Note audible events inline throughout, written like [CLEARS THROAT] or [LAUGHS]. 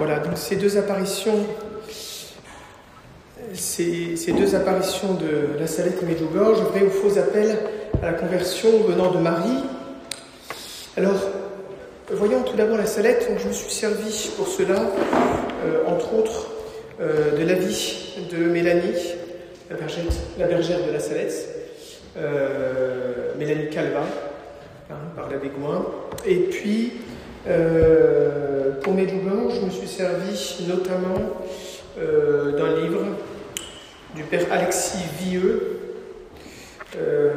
Voilà, donc ces deux apparitions, ces, deux apparitions de la Salette et Medjugorje, vrai ou faux appel à la conversion venant de Marie. Alors, voyons tout d'abord la Salette, donc je me suis servi pour cela, euh, entre autres, euh, de l'avis de Mélanie, la bergère, de la Salette, euh, Mélanie Calva, hein, par la Bégoin, et puis pour Medjugorje, je me suis servi notamment euh, d'un livre du père Alexis Vieux. Euh,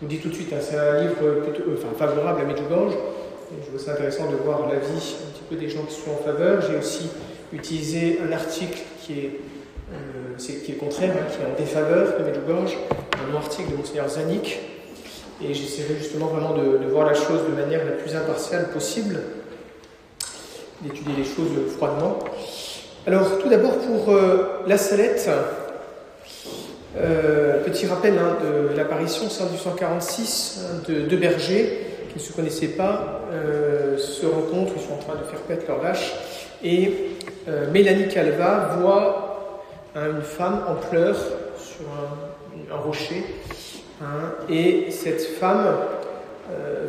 vous dis tout de suite, hein, c'est un livre enfin, favorable à Medjugorje. Je trouve ça intéressant de voir l'avis un petit peu des gens qui sont en faveur. J'ai aussi utilisé un article qui est, euh, qui est contraire, hein, qui est en défaveur de Medjugorje, un article de Monseigneur Zanik, et j'essaierai justement vraiment de, voir la chose de manière la plus impartiale possible, d'étudier les choses froidement. Alors, tout d'abord pour euh, la salette, euh, petit rappel hein, de l'apparition, c'est en 1846, hein, de deux bergers qui ne se connaissaient pas, euh, se rencontrent, ils sont en train de faire paître leur vache, et Mélanie Calva voit hein, une femme en pleurs sur un, rocher, Hein, et cette femme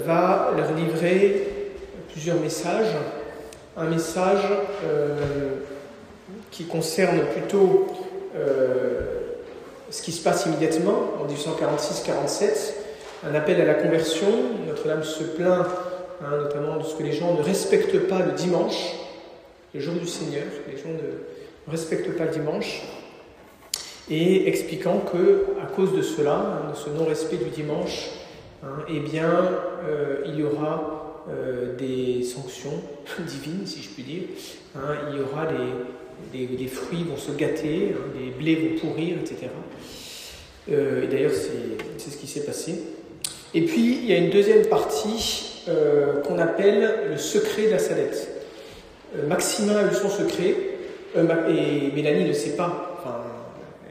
va leur livrer plusieurs messages. Un message euh, qui concerne plutôt euh, ce qui se passe immédiatement en 1846-47, un appel à la conversion. Notre-Dame se plaint hein, notamment de ce que les gens ne respectent pas le dimanche, le jour du Seigneur. Les gens ne respectent pas le dimanche et expliquant que à cause de cela, hein, de ce non-respect du dimanche, hein, eh bien, euh, il y aura euh, des sanctions [LAUGHS] divines, si je puis dire. Hein, il y aura des, des, des, fruits vont se gâter, hein, les blés vont pourrir, etc. Euh, et d'ailleurs, c'est ce qui s'est passé. Et puis, il y a une deuxième partie euh, qu'on appelle le secret de la salette. Maximin a eu son secret, et Mélanie ne sait pas.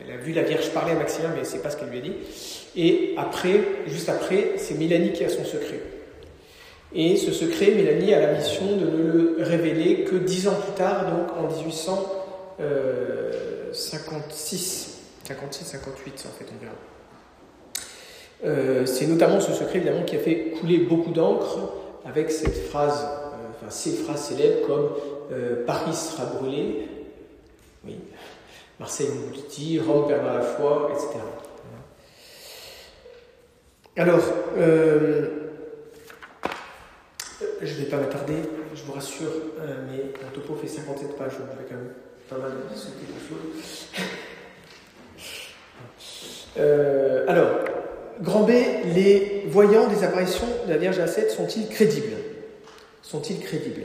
Elle a vu la Vierge parler à Maximin, mais c'est pas ce qu'elle lui a dit. Et après, juste après, c'est Mélanie qui a son secret. Et ce secret, Mélanie a la mission de ne le révéler que dix ans plus tard, donc en 1856, 56, 58 en fait, on verra. Euh, c'est notamment ce secret évidemment qui a fait couler beaucoup d'encre avec cette phrase, euh, enfin ces phrases célèbres comme euh, Paris sera brûlé, oui, Marseille dit, Rome perdra la foi, etc. Alors, je ne vais pas m'attarder, je vous rassure, euh, mais mon topo fait 57 pages, donc je vais quand même pas mal sauter choses. euh, alors, grand B, les voyants des apparitions de la Vierge à 7 sont-ils crédibles? Sont-ils crédibles?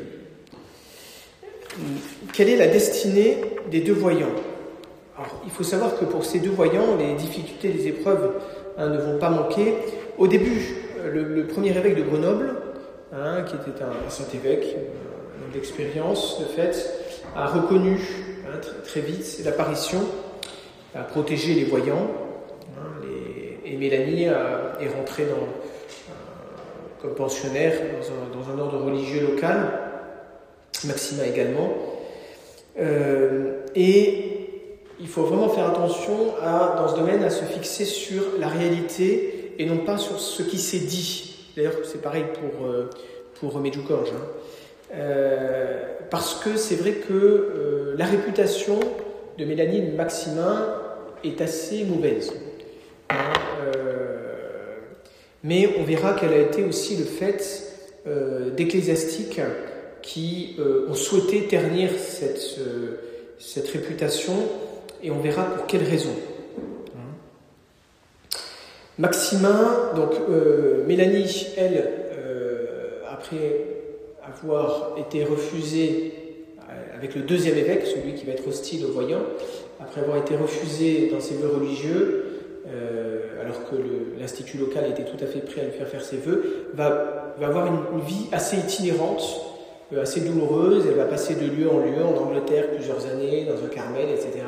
Quelle est la destinée des deux voyants? Alors, il faut savoir que pour ces deux voyants, les difficultés, les épreuves hein, ne vont pas manquer. Au début, le, le premier évêque de Grenoble, hein, qui était un, un saint évêque, un homme d'expérience, de fait, a reconnu hein, très, vite l'apparition, a protégé les voyants. Les, et Mélanie est rentrée euh, comme pensionnaire dans un, ordre religieux local, Maxima également. Euh, et il faut vraiment faire attention dans ce domaine à se fixer sur la réalité et non pas sur ce qui s'est dit. D'ailleurs, c'est pareil pour, euh, pour. Hein. Euh, parce que c'est vrai que euh, la réputation de Mélanie Maximin est assez mauvaise. Hein, mais on verra qu'elle a été aussi le fait d'ecclésiastiques qui ont souhaité ternir cette, cette réputation et on verra pour quelles raisons. Maximin, donc euh, Mélanie, elle, euh, après avoir été refusée avec le deuxième évêque, celui qui va être hostile aux voyants, après avoir été refusée dans ses vœux religieux, euh, alors que l'institut local était tout à fait prêt à lui faire faire ses vœux, va, avoir une, vie assez itinérante, euh, assez douloureuse. Elle va passer de lieu en lieu en Angleterre plusieurs années, dans un Carmel, etc.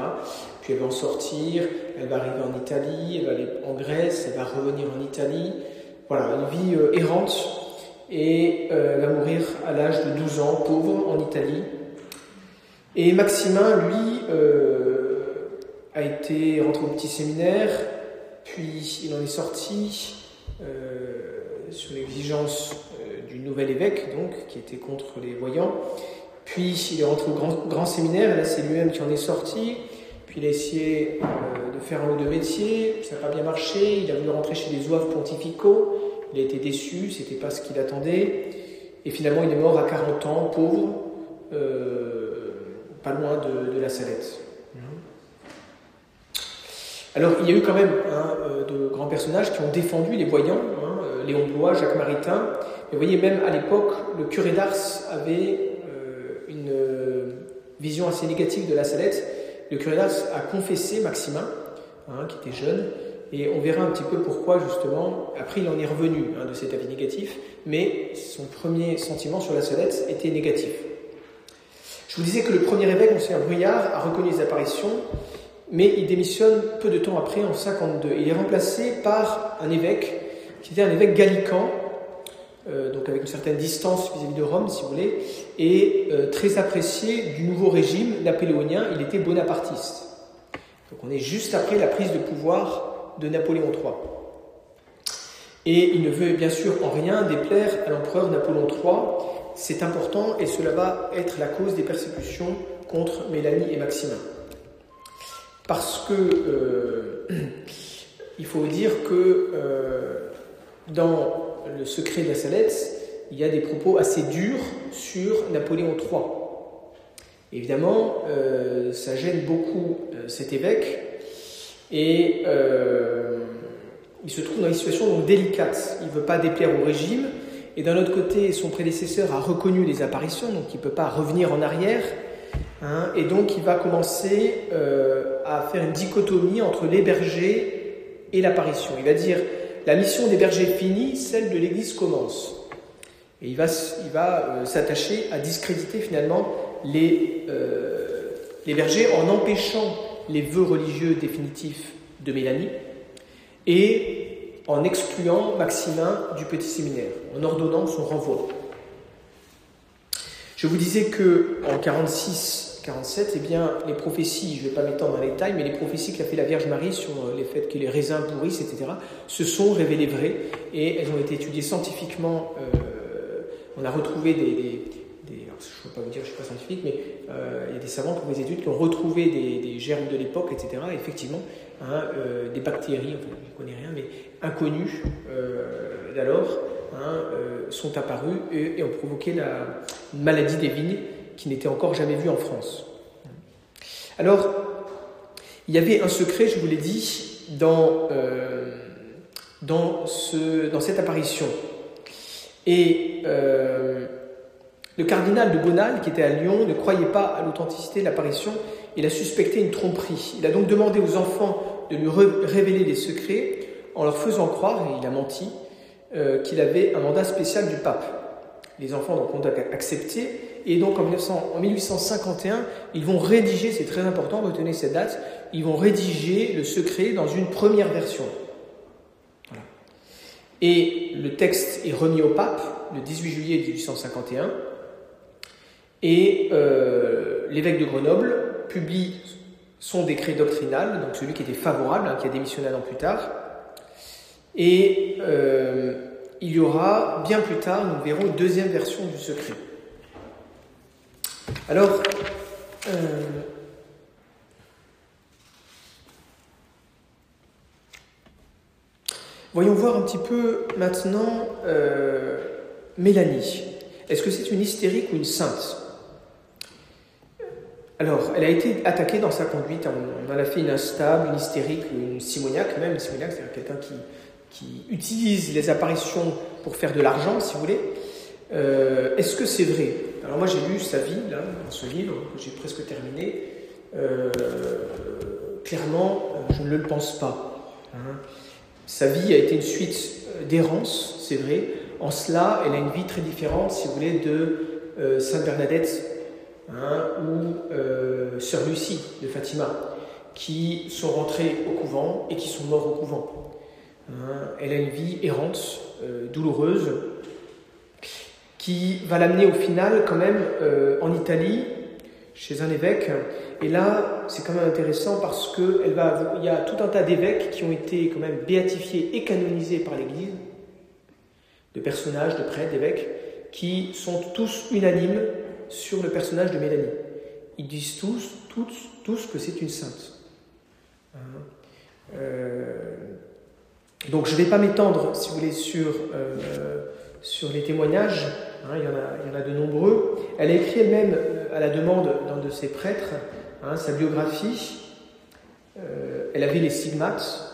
Puis elle va en sortir, elle va arriver en Italie, elle va aller en Grèce, elle va revenir en Italie. Voilà, une vie euh, errante. Et euh, elle va mourir à l'âge de 12 ans, pauvre, en Italie. Et Maximin, lui, a été rentré au petit séminaire, puis il en est sorti sur l'exigence du nouvel évêque, donc, qui était contre les voyants. Puis il est rentré au grand, séminaire, là c'est lui-même qui en est sorti. Puis il a essayé euh, de faire un ou deux métiers, ça n'a pas bien marché. Il a voulu rentrer chez les zouaves pontificaux, il a été déçu, c'était pas ce qu'il attendait. Et finalement il est mort à 40 ans, pauvre, euh, pas loin de, la Salette. Alors il y a eu quand même hein, euh, de grands personnages qui ont défendu les voyants, hein, Léon Blois, Jacques Maritain. Vous voyez, même à l'époque, le curé d'Ars avait une vision assez négative de la Salette le curé d'Ars a confessé Maximin, hein, qui était jeune, et on verra un petit peu pourquoi justement. Après, il en est revenu hein, de cet avis négatif, mais son premier sentiment sur la Salette était négatif. Je vous disais que le premier évêque, Monseigneur Bruyard, a reconnu les apparitions, mais il démissionne peu de temps après, en 52. Il est remplacé par un évêque qui était un évêque gallican, euh, donc avec une certaine distance vis-à-vis de Rome, si vous voulez, et euh, très apprécié du nouveau régime napoléonien. Il était bonapartiste. Donc on est juste après la prise de pouvoir de Napoléon III. Et il ne veut bien sûr en rien déplaire à l'empereur Napoléon III. C'est important et cela va être la cause des persécutions contre Mélanie et Maximin. Parce que euh, [CLEARS THROAT] il faut dire que dans le secret de la Salette, il y a des propos assez durs sur Napoléon III. Évidemment, euh, ça gêne beaucoup euh, cet évêque et euh, il se trouve dans une situation donc délicate. Il ne veut pas déplaire au régime et d'un autre côté, son prédécesseur a reconnu les apparitions, donc il ne peut pas revenir en arrière. Hein, et donc il va commencer à faire une dichotomie entre les bergers et l'apparition. Il va dire la mission des bergers finie, celle de l'Église commence. Et il va, euh, s'attacher à discréditer finalement les, euh, les bergers en empêchant les vœux religieux définitifs de Mélanie et en excluant Maximin du petit séminaire, en ordonnant son renvoi. Je vous disais que en 46 47, eh bien, les prophéties, je ne vais pas m'étendre dans les détails, mais les prophéties qu'a fait la Vierge Marie sur euh, les faits que les raisins pourrissent, etc., se sont révélées vraies et elles ont été étudiées scientifiquement. Euh, on a retrouvé des, je ne peux pas vous dire, je ne suis pas scientifique, mais euh, il y a des savants ont des études qui ont retrouvé des, germes de l'époque, etc. effectivement, hein, des bactéries, enfin, je ne connais rien, mais inconnues d'alors, hein, sont apparues et, ont provoqué la maladie des vignes qui n'était encore jamais vu en France. Alors, il y avait un secret, je vous l'ai dit, dans, euh, cette apparition. Et euh, le cardinal de Bonal, qui était à Lyon, ne croyait pas à l'authenticité de l'apparition. Il a suspecté une tromperie. Il a donc demandé aux enfants de lui révéler les secrets en leur faisant croire, et il a menti, euh, qu'il avait un mandat spécial du pape. Les enfants donc, ont accepté et donc en, 1851, ils vont rédiger, c'est très important, retenez cette date, ils vont rédiger le secret dans une première version. Et le texte est remis au pape le 18 juillet 1851. Et euh, l'évêque de Grenoble publie son décret doctrinal, donc celui qui était favorable, hein, qui a démissionné un an plus tard. Et euh, il y aura, bien plus tard, nous verrons une deuxième version du secret. Alors, euh, voyons voir un petit peu maintenant euh, Mélanie. Est-ce que c'est une hystérique ou une sainte? Alors, elle a été attaquée dans sa conduite. On, en a fait une instable, une hystérique, une simoniaque même. Une simoniaque, c'est quelqu'un qui, utilise les apparitions pour faire de l'argent, si vous voulez. Euh, est-ce que c'est vrai? Alors moi j'ai lu sa vie, là, dans ce livre, que j'ai presque terminé. Euh, clairement, euh, je ne le pense pas. Hein. Sa vie a été une suite d'errance, c'est vrai. En cela, elle a une vie très différente, si vous voulez, de Sainte Bernadette hein, ou Sœur Lucie de Fatima, qui sont rentrées au couvent et qui sont morts au couvent. Hein. Elle a une vie errante, douloureuse, qui va l'amener au final quand même euh, en Italie. chez un évêque. Et là, c'est quand même intéressant parce que il y a tout un tas d'évêques qui ont été quand même béatifiés et canonisés par l'Église, de personnages, de prêtres, d'évêques, qui sont tous unanimes sur le personnage de Mélanie. Ils disent tous, tous, tous que c'est une sainte. Hein. Euh, donc je ne vais pas m'étendre, si vous voulez, sur, euh, sur les témoignages. Hein, il, y en a, de nombreux. Elle a écrit elle-même, euh, à la demande d'un de ses prêtres, hein, sa biographie. elle avait les stigmates.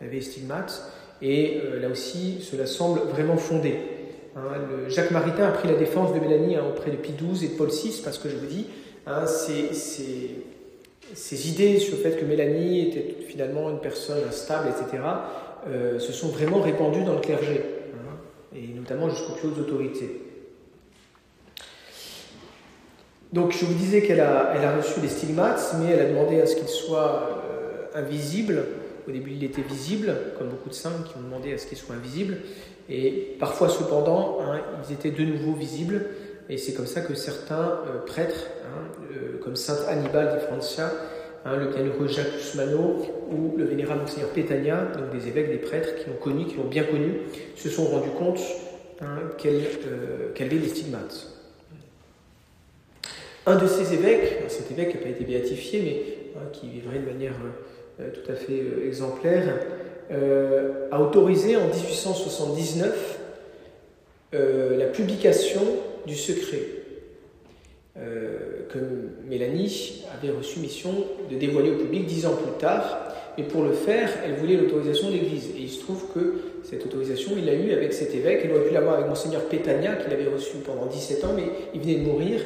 elle avait les stigmates. Et là aussi, cela semble vraiment fondé. Jacques Maritain a pris la défense de Mélanie auprès de Pie XII et de Paul VI, parce que je vous dis, ces idées sur le fait que Mélanie était finalement une personne instable, etc., euh, se sont vraiment répandues dans le clergé, hein, et notamment jusqu'aux plus hautes autorités. Donc je vous disais qu'elle a, elle a reçu les stigmates, mais elle a demandé à ce qu'ils soient euh, invisibles. Au début, il était visible, comme beaucoup de saints qui ont demandé à ce qu'ils soient invisibles. Et parfois, cependant, hein, ils étaient de nouveau visibles. Et c'est comme ça que certains euh, prêtres, hein, euh, comme saint Hannibal de Francia, hein, le bienheureux Jacques Usmano ou le vénérable Monseigneur Pétania, donc des évêques, des prêtres qui l'ont connu, qui l'ont bien connu, se sont rendus compte hein, qu'elle euh, avait des stigmates. Un de ces évêques, cet évêque n'a pas été béatifié, mais qui vivrait de manière tout à fait exemplaire, a autorisé en 1879 la publication du secret euh, que Mélanie avait reçu mission de dévoiler au public dix ans plus tard. Mais pour le faire, elle voulait l'autorisation de l'Église. Et il se trouve que cette autorisation, il l'a eue avec cet évêque. Elle aurait pu l'avoir avec Monseigneur Pétania, qu'il avait reçu pendant 17 ans, mais il venait de mourir.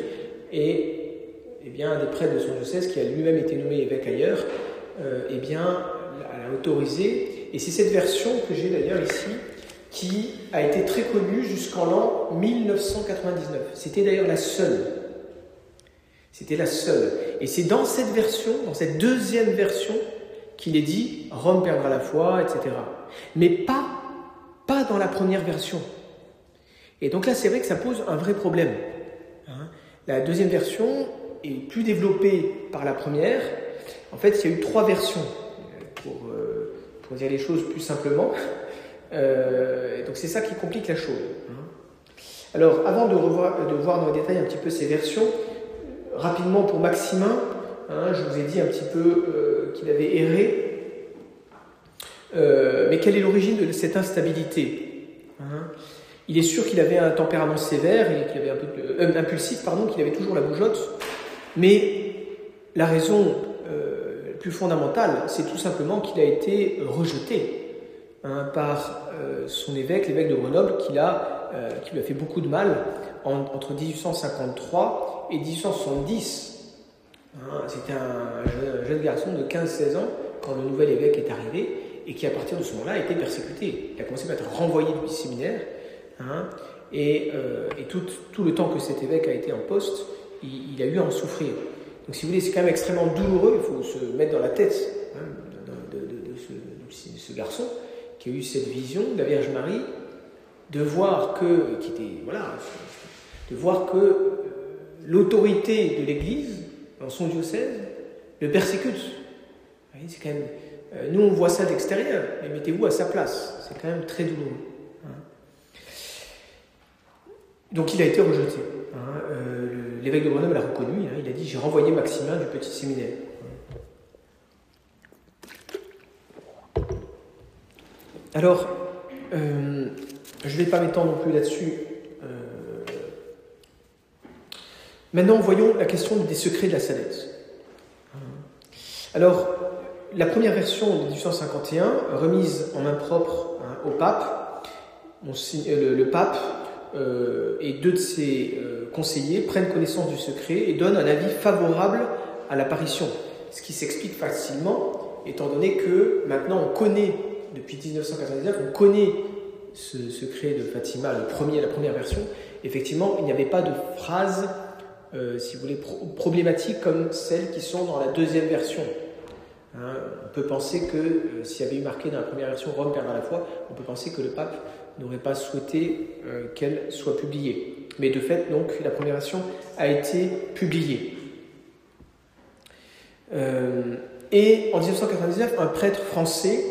Et eh bien, un des prêtres de son diocèse, qui a lui-même été nommé évêque ailleurs, euh, eh bien, l'a autorisé. Et c'est cette version que j'ai d'ailleurs ici, qui a été très connue jusqu'en l'an 1999. C'était d'ailleurs la seule. C'était la seule. Et c'est dans cette version, dans cette deuxième version, qu'il est dit Rome perdra la foi, etc. Mais pas, pas dans la première version. Et donc là, c'est vrai que ça pose un vrai problème. Hein. la deuxième version est plus développée par la première. En fait, il y a eu trois versions, pour, euh, pour dire les choses plus simplement. [LAUGHS] Euh, donc c'est ça qui complique la chose. Alors avant de, revoir, de voir dans le détail un petit peu ces versions, rapidement pour Maximin, hein, je vous ai dit un petit peu euh, qu'il avait erré. Euh, mais quelle est l'origine de cette instabilité hein? Il est sûr qu'il avait un tempérament sévère et qu'il avait un peu impulsif, pardon, qu'il avait toujours la bougeotte. Mais la raison plus fondamentale, c'est tout simplement qu'il a été rejeté Hein, par euh, son évêque, l'évêque de Grenoble, qui, euh, qui lui a fait beaucoup de mal entre 1853 et 1870. Hein, C'était un jeune, garçon de 15-16 ans quand le nouvel évêque est arrivé et qui, à partir de ce moment-là, a été persécuté. Il a commencé à être renvoyé du séminaire. Hein, et, euh, tout, le temps que cet évêque a été en poste, il, a eu à en souffrir. Donc, si vous voulez, c'est quand même extrêmement douloureux. Il faut se mettre dans la tête de, de, ce, garçon qui a eu cette vision de la Vierge Marie, de voir que, voilà, de voir que l'autorité de l'Église dans son diocèse le persécute. Euh, nous on voit ça d'extérieur, mais mettez-vous à sa place, c'est quand même très douloureux. Hein. Donc il a été rejeté. Hein. Euh, l'évêque de Grenoble l'a reconnu, hein. il a dit j'ai renvoyé Maximin du petit séminaire. Alors, euh, je ne vais pas m'étendre non plus là-dessus. Euh, maintenant, voyons la question des secrets de la Salette. Alors, la première version de 1851, remise en main propre hein, au pape, euh, le, pape et deux de ses conseillers prennent connaissance du secret et donnent un avis favorable à l'apparition. Ce qui s'explique facilement, étant donné que maintenant on connaît depuis 1999, on connaît ce secret de Fatima, le premier, la première version. Effectivement, il n'y avait pas de phrases, euh, si vous voulez, problématiques comme celles qui sont dans la deuxième version. Hein, on peut penser que euh, s'il y avait eu marqué dans la première version Rome perdra la foi, on peut penser que le pape n'aurait pas souhaité euh, qu'elle soit publiée. Mais de fait, donc, la première version a été publiée. Et en 1999, un prêtre français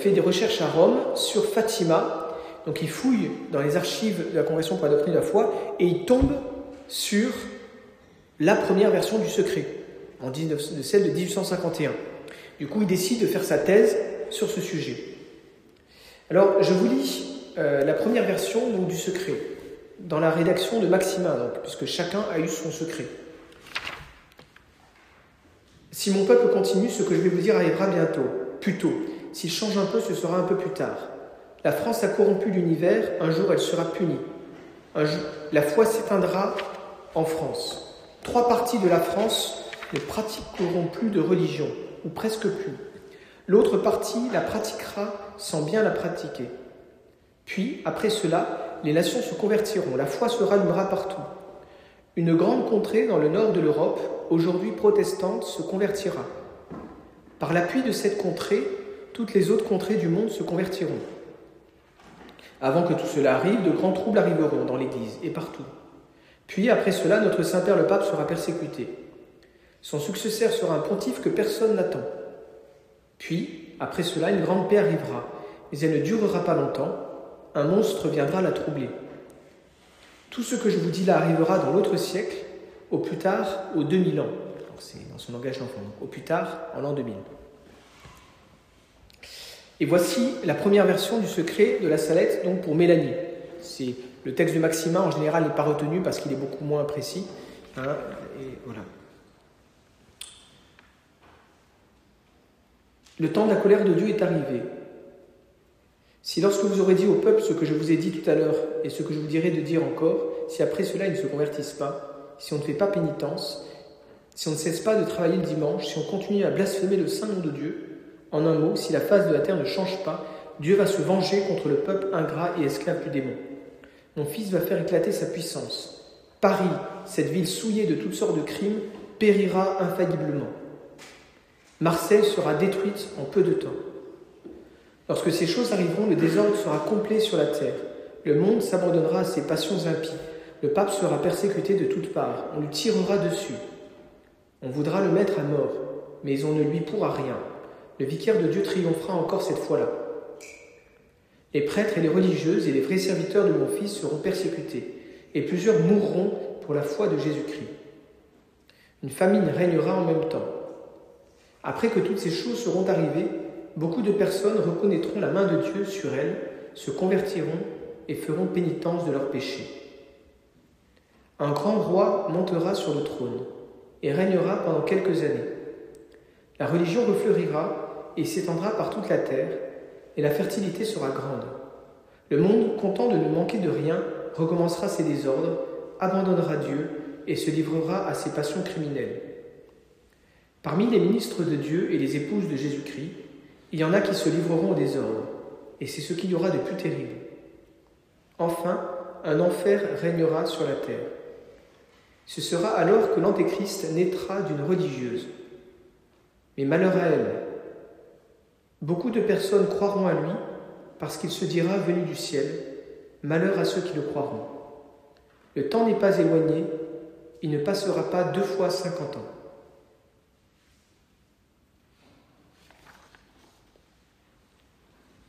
fait des recherches à Rome sur Fatima. Donc il fouille dans les archives de la Congrégation pour la doctrine de la foi et il tombe sur la première version du secret, en 19, celle de 1851. Du coup, il décide de faire sa thèse sur ce sujet. Alors, je vous lis euh, la première version du secret, dans la rédaction de Maxima, puisque chacun a eu son secret. Si mon peuple continue, ce que je vais vous dire arrivera bientôt, plus tôt. S'il change un peu, ce sera un peu plus tard. La France a corrompu l'univers, un jour elle sera punie. La foi s'éteindra en France. Trois parties de la France ne pratiqueront plus de religion, ou presque plus. L'autre partie la pratiquera sans bien la pratiquer. Puis, après cela, les nations se convertiront, la foi se rallumera partout. Une grande contrée dans le nord de l'Europe, aujourd'hui protestante, se convertira. Par l'appui de cette contrée, toutes les autres contrées du monde se convertiront. Avant que tout cela arrive, de grands troubles arriveront dans l'Église et partout. Puis, après cela, notre Saint-Père le Pape sera persécuté. Son successeur sera un pontife que personne n'attend. Puis, après cela, une grande paix arrivera, mais elle ne durera pas longtemps. Un monstre viendra la troubler. Tout ce que je vous dis là arrivera dans l'autre siècle, au plus tard, au 2000 ans. C'est dans son langage d'enfant. Au plus tard, en l'an 2000. Et voici la première version du secret de la salette, donc pour Mélanie. C'est le texte de Maxima, en général, n'est pas retenu parce qu'il est beaucoup moins précis. Hein. Le temps de la colère de Dieu est arrivé. Si lorsque vous aurez dit au peuple ce que je vous ai dit tout à l'heure et ce que je vous dirai de dire encore, si après cela ils ne se convertissent pas, si on ne fait pas pénitence, si on ne cesse pas de travailler le dimanche, si on continue à blasphémer le saint nom de Dieu, en un mot, si la face de la terre ne change pas, Dieu va se venger contre le peuple ingrat et esclave du démon. Mon fils va faire éclater sa puissance. Paris, cette ville souillée de toutes sortes de crimes, périra infailliblement. Marseille sera détruite en peu de temps. Lorsque ces choses arriveront, le désordre sera complet sur la terre. Le monde s'abandonnera à ses passions impies. Le pape sera persécuté de toutes parts. On lui tirera dessus. On voudra le mettre à mort, mais on ne lui pourra rien. Le vicaire de Dieu triomphera encore cette fois-là. Les prêtres et les religieuses et les vrais serviteurs de mon Fils seront persécutés, et plusieurs mourront pour la foi de Jésus-Christ. Une famine régnera en même temps. Après que toutes ces choses seront arrivées, beaucoup de personnes reconnaîtront la main de Dieu sur elles, se convertiront et feront pénitence de leurs péchés. Un grand roi montera sur le trône et régnera pendant quelques années. La religion refleurira et s'étendra par toute la terre, et la fertilité sera grande. Le monde, content de ne manquer de rien, recommencera ses désordres, abandonnera Dieu et se livrera à ses passions criminelles. Parmi les ministres de Dieu et les épouses de Jésus-Christ, il y en a qui se livreront au désordre, et c'est ce qu'il y aura de plus terrible. Enfin, un enfer régnera sur la terre. Ce sera alors que l'Antéchrist naîtra d'une religieuse. Mais malheur à elle. Beaucoup de personnes croiront à lui parce qu'il se dira venu du ciel. Malheur à ceux qui le croiront. Le temps n'est pas éloigné, il ne passera pas deux fois cinquante ans.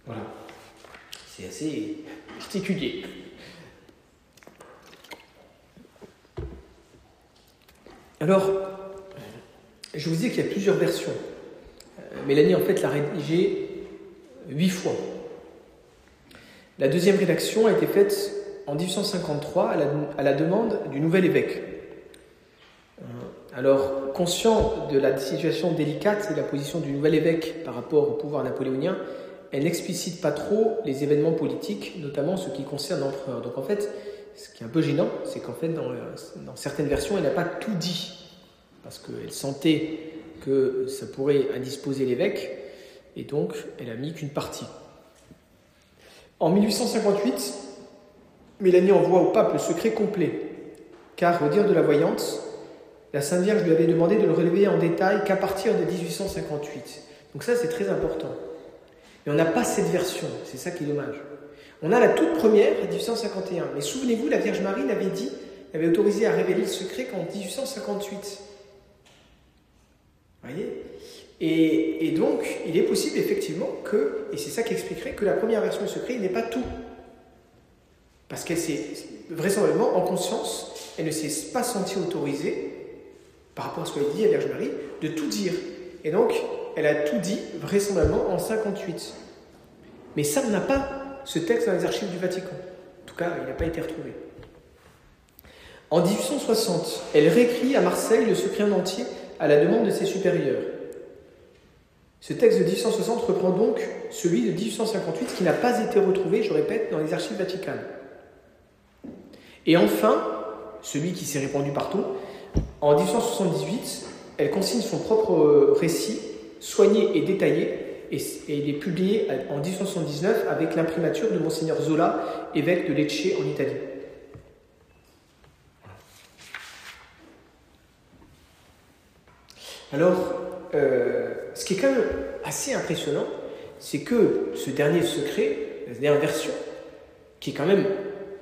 Voilà. C'est assez particulier. Alors, je vous dis qu'il y a plusieurs versions. Euh, Mélanie, en fait, l'a rédigé huit fois. La deuxième rédaction a été faite en 1853 à la, demande du nouvel évêque. Euh, alors, conscient de la situation délicate et de la position du nouvel évêque par rapport au pouvoir napoléonien, elle n'explicite pas trop les événements politiques, notamment ce qui concerne l'empereur. Donc en fait, ce qui est un peu gênant, c'est qu'en fait, dans, dans, certaines versions, elle n'a pas tout dit, parce qu'elle sentait que ça pourrait indisposer l'évêque, et donc elle a mis qu'une partie. En 1858, Mélanie envoie au pape le secret complet, car au dire de la voyante, la Sainte Vierge lui avait demandé de le relever en détail qu'à partir de 1858. Donc ça, c'est très important. Mais on n'a pas cette version, c'est ça qui est dommage. On a la toute première, 1851. Mais souvenez-vous, la Vierge Marie l'avait dit, avait autorisé à révéler le secret qu'en 1858. Voyez et, donc, il est possible effectivement que, et c'est ça qui expliquerait que la première version du secret n'est pas tout. Parce qu'elle s'est vraisemblablement en conscience, elle ne s'est pas sentie autorisée, par rapport à ce qu'elle dit à Vierge Marie, de tout dire. Et donc, elle a tout dit vraisemblablement en 58. Mais ça, n'a pas ce texte dans les archives du Vatican. En tout cas, il n'a pas été retrouvé. En 1860, elle réécrit à Marseille le secret en entier à la demande de ses supérieurs. Ce texte de 1860 reprend donc celui de 1858 qui n'a pas été retrouvé, je répète, dans les archives vaticanes. Et enfin, celui qui s'est répandu partout, en 1878, elle consigne son propre récit, soigné et détaillé, et, il est publié en 1879 avec l'imprimature de Monseigneur Zola, évêque de Lecce en Italie. Alors, euh, ce qui est quand même assez impressionnant, c'est que ce dernier secret, la dernière version, qui est quand même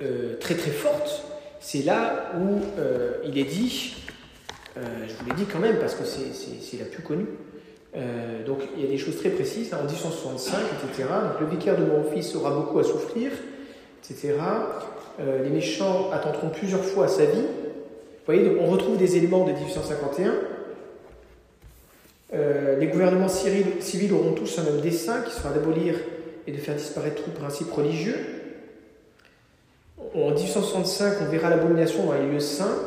euh, très très forte, c'est là où euh, il est dit, je vous l'ai dit quand même parce que c'est la plus connue, donc il y a des choses très précises, en 1865, etc. Donc le vicaire de mon fils aura beaucoup à souffrir, etc. les méchants attendront plusieurs fois sa vie. Vous voyez, donc on retrouve des éléments de 1851 euh, les gouvernements civils auront tous un même dessein qui sera d'abolir et de faire disparaître tout principe religieux. En 1865, on verra l'abomination dans les lieux saints.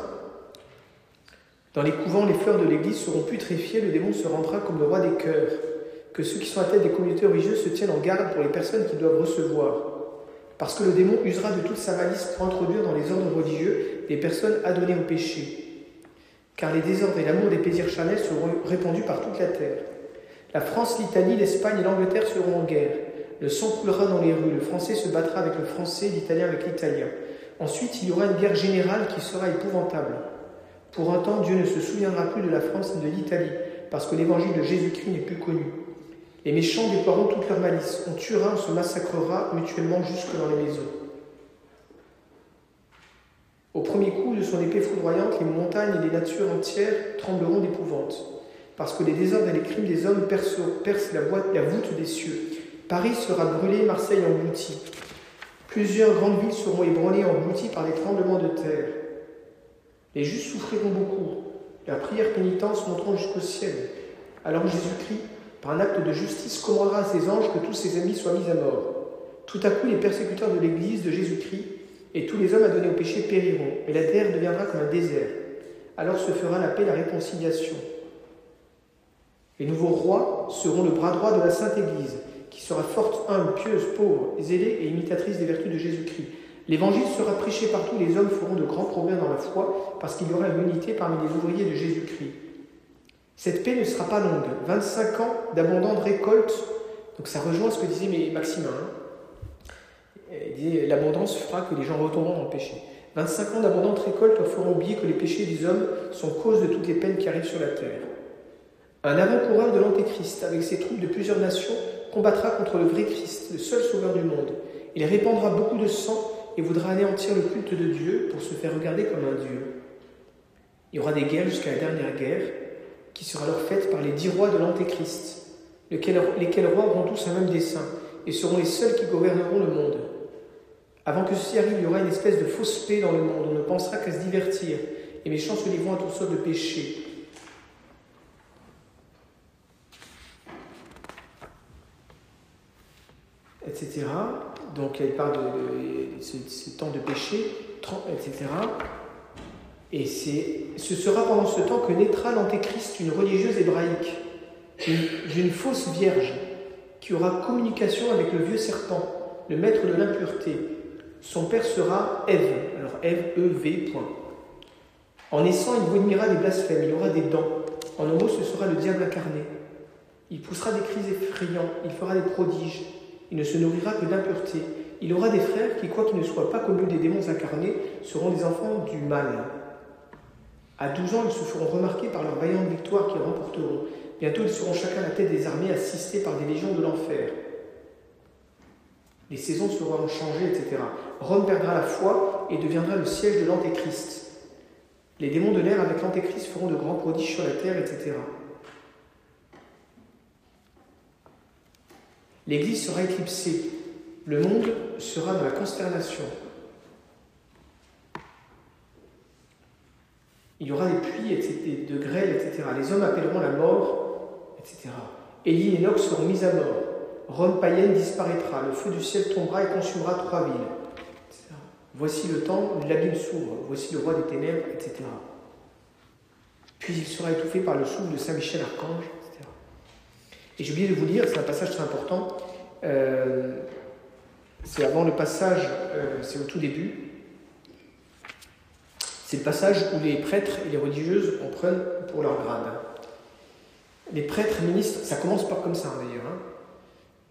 Dans les couvents, les fleurs de l'Église seront putréfiées, le démon se rendra comme le roi des cœurs. Que ceux qui sont à tête des communautés religieuses se tiennent en garde pour les personnes qui doivent recevoir. Parce que le démon usera de toute sa malice pour introduire dans les ordres religieux des personnes adonnées au péché car les désordres et l'amour des plaisirs charnels seront répandus par toute la terre. La France, l'Italie, l'Espagne et l'Angleterre seront en guerre. Le sang coulera dans les rues, le français se battra avec le français, l'italien avec l'italien. Ensuite, il y aura une guerre générale qui sera épouvantable. Pour un temps, Dieu ne se souviendra plus de la France ni de l'Italie, parce que l'évangile de Jésus-Christ n'est plus connu. Les méchants déploieront toute leur malice. On tuera, on se massacrera mutuellement jusque dans les maisons. Au premier coup de son épée foudroyante, les montagnes et les natures entières trembleront d'épouvante, parce que les désordres et les crimes des hommes percent, la, voûte des cieux. Paris sera brûlé, Marseille englouti. Plusieurs grandes villes seront ébranlées, englouties par des tremblements de terre. Les justes souffriront beaucoup. La prière pénitence monteront jusqu'au ciel. Alors Jésus-Christ, par un acte de justice, commandera à ses anges que tous ses amis soient mis à mort. Tout à coup, les persécuteurs de l'Église de Jésus-Christ et tous les hommes adonnés au péché périront, et la terre deviendra comme un désert. Alors se fera la paix, la réconciliation. Les nouveaux rois seront le bras droit de la Sainte Église, qui sera forte, humble, pieuse, pauvre, zélée et imitatrice des vertus de Jésus-Christ. L'Évangile sera prêché partout, les hommes feront de grands progrès dans la foi, parce qu'il y aura une unité parmi les ouvriers de Jésus-Christ. Cette paix ne sera pas longue. 25 ans d'abondante récolte. Donc ça rejoint ce que disait Maximin. Hein. L'abondance fera que les gens retomberont le péché. 25 ans d'abondante récolte feront oublier que les péchés des hommes sont cause de toutes les peines qui arrivent sur la terre. Un avant-coureur de l'Antéchrist, avec ses troupes de plusieurs nations, combattra contre le vrai Christ, le seul sauveur du monde. Il répandra beaucoup de sang et voudra anéantir le culte de Dieu pour se faire regarder comme un Dieu. Il y aura des guerres jusqu'à la dernière guerre, qui sera alors faite par les dix rois de l'Antéchrist, lesquels rois auront tous un même dessein et seront les seuls qui gouverneront le monde. Avant que ceci arrive, il y aura une espèce de fausse paix dans le monde. On ne pensera qu'à se divertir. Les méchants se livreront à toutes sortes de péchés. Etc. Donc elle parle de, ces, temps de péché, etc. Et ce sera pendant ce temps que naîtra l'antéchrist, une religieuse hébraïque, d'une fausse vierge, qui aura communication avec le vieux serpent, le maître de l'impureté, son père sera Ève. Alors E-V, point. En naissant, il vomira des blasphèmes, il aura des dents. En mot, ce sera le diable incarné. Il poussera des cris effrayants, il fera des prodiges. Il ne se nourrira que d'impureté. Il aura des frères qui, quoiqu'ils ne soient pas comme des démons incarnés, seront des enfants du mal. À 12 ans, ils se feront remarquer par leur vaillante victoire qu'ils remporteront. Bientôt, ils seront chacun à la tête des armées, assistés par des légions de l'enfer. Les saisons seront changées, etc. Rome perdra la foi et deviendra le siège de l'Antéchrist. Les démons de l'air avec l'Antéchrist feront de grands prodiges sur la terre, etc. L'Église sera éclipsée, le monde sera dans la consternation. Il y aura des puits etc., de grêle, etc. Les hommes appelleront la mort, etc. Élie et Enoch seront mis à mort. Rome païenne disparaîtra, le feu du ciel tombera et consumera trois villes. Voici le temps où l'abîme s'ouvre. Voici le roi des ténèbres, etc. Puis il sera étouffé par le souffle de Saint Michel Archange, etc. Et j'ai oublié de vous dire, c'est un passage très important. Euh, c'est avant le passage, euh, c'est au tout début. C'est le passage où les prêtres et les religieuses en prennent pour leur grade. Les prêtres ministres, ça commence pas comme ça d'ailleurs. Hein.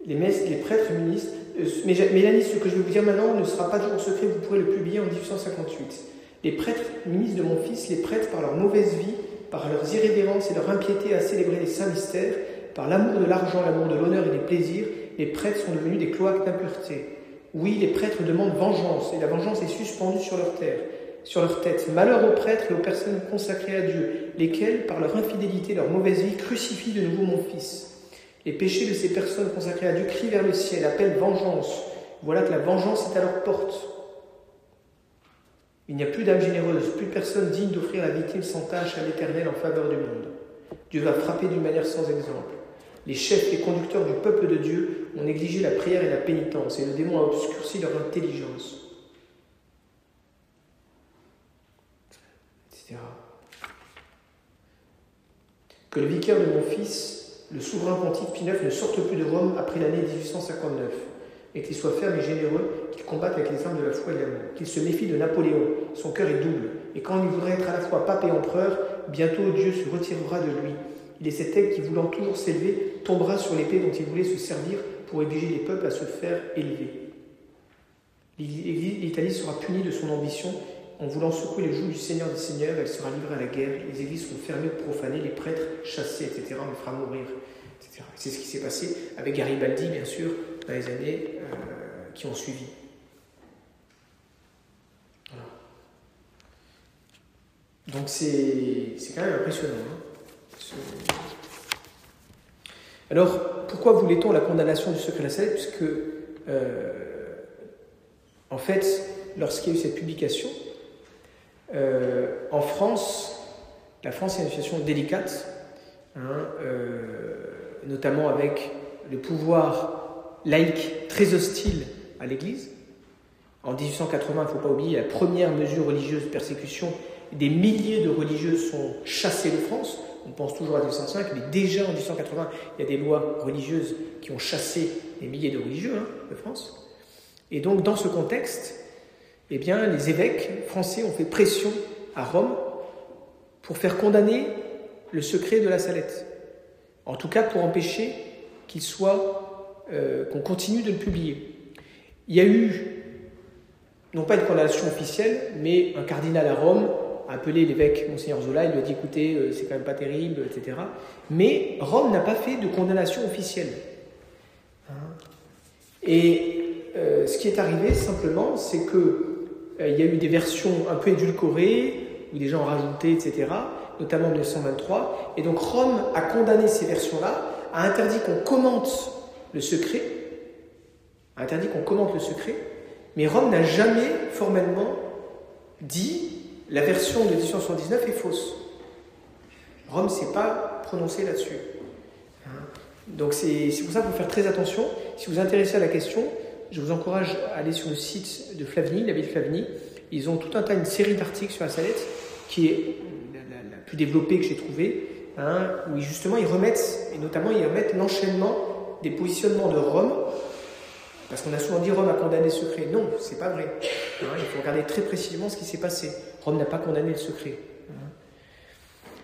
Les, les prêtres ministres. Euh, mais Mélanie, ce que je vais vous dire maintenant ne sera pas toujours secret, vous pourrez le publier en 1858. Les prêtres ministres de mon fils, les prêtres par leur mauvaise vie, par leurs irrévérences et leur impiété à célébrer les saints mystères, par l'amour de l'argent, l'amour de l'honneur et des plaisirs, les prêtres sont devenus des cloaques d'impureté. Oui, les prêtres demandent vengeance, et la vengeance est suspendue sur leur terre, sur leur tête. Malheur aux prêtres et aux personnes consacrées à Dieu, lesquels, par leur infidélité, leur mauvaise vie, crucifient de nouveau mon Fils. Les péchés de ces personnes consacrées à Dieu crient vers le ciel, appellent vengeance. Voilà que la vengeance est à leur porte. Il n'y a plus d'âme généreuse, plus personne digne d'offrir la victime sans tâche à l'Éternel en faveur du monde. Dieu va frapper d'une manière sans exemple. Les chefs et conducteurs du peuple de Dieu ont négligé la prière et la pénitence, et le démon a obscurci leur intelligence. Etc. Que le vicaire de mon fils, le souverain pontife Pie IX, ne sorte plus de Rome après l'année 1859, et qu'il soit ferme et généreux, qu'il combatte avec les armes de la foi et l'amour, qu'il se méfie de Napoléon, son cœur est double, et quand il voudrait être à la fois pape et empereur, bientôt Dieu se retirera de lui, il est cet aigle qui, voulant toujours s'élever, tombera sur l'épée dont il voulait se servir pour obliger les peuples à se faire élever. L'Italie sera punie de son ambition en voulant secouer les joues du Seigneur des Seigneurs, elle sera livrée à la guerre, les églises seront fermées profanées, les prêtres chassés, etc., on les fera mourir, etc. C'est ce qui s'est passé avec Garibaldi, bien sûr, dans les années euh, qui ont suivi. Donc c'est quand même impressionnant. Hein. Alors, pourquoi voulait-on la condamnation du secret de la salette? Puisque, euh, en fait, lorsqu'il y a eu cette publication, euh, en France, la France est une situation délicate, hein, euh, notamment avec le pouvoir laïque très hostile à l'Église. En 1880, il ne faut pas oublier, la première mesure religieuse de persécution, des milliers de religieuses sont chassées de France on pense toujours à 1805, mais déjà en 1880, il y a des lois religieuses qui ont chassé des milliers de religieux hein, de France. Et donc, dans ce contexte, eh les évêques français ont fait pression à Rome pour faire condamner le secret de la salette. En tout cas, pour empêcher qu'il soit, euh, qu'on continue de le publier. Il y a eu, non pas une condamnation officielle, mais un cardinal à Rome appelé l'évêque Monseigneur Zola, il lui a dit écoutez, euh, c'est quand même pas terrible, etc. Mais Rome n'a pas fait de condamnation officielle. Hein. Et euh, ce qui est arrivé simplement, c'est que il y a eu des versions un peu édulcorées, où des gens ont rajouté, etc., notamment en 1923. Et donc Rome a condamné ces versions-là, a interdit qu'on commente le secret, a interdit qu'on commente le secret, mais Rome n'a jamais formellement dit la version de 1879 est fausse. Rome ne s'est pas prononcé là-dessus. Hein. Donc c'est pour ça qu'il faut faire très attention. Si vous vous intéressez à la question, je vous encourage à aller sur le site de Flavigny, la ville de Flavigny. Ils ont tout un tas, une série d'articles sur la salette qui est la, plus développée que j'ai trouvée, hein, où justement ils remettent, et notamment ils remettent l'enchaînement des positionnements de Rome parce qu'on a souvent dit Rome a condamné le secret. Non, c'est pas vrai. Hein, il faut regarder très précisément ce qui s'est passé. Rome n'a pas condamné le secret. Hein.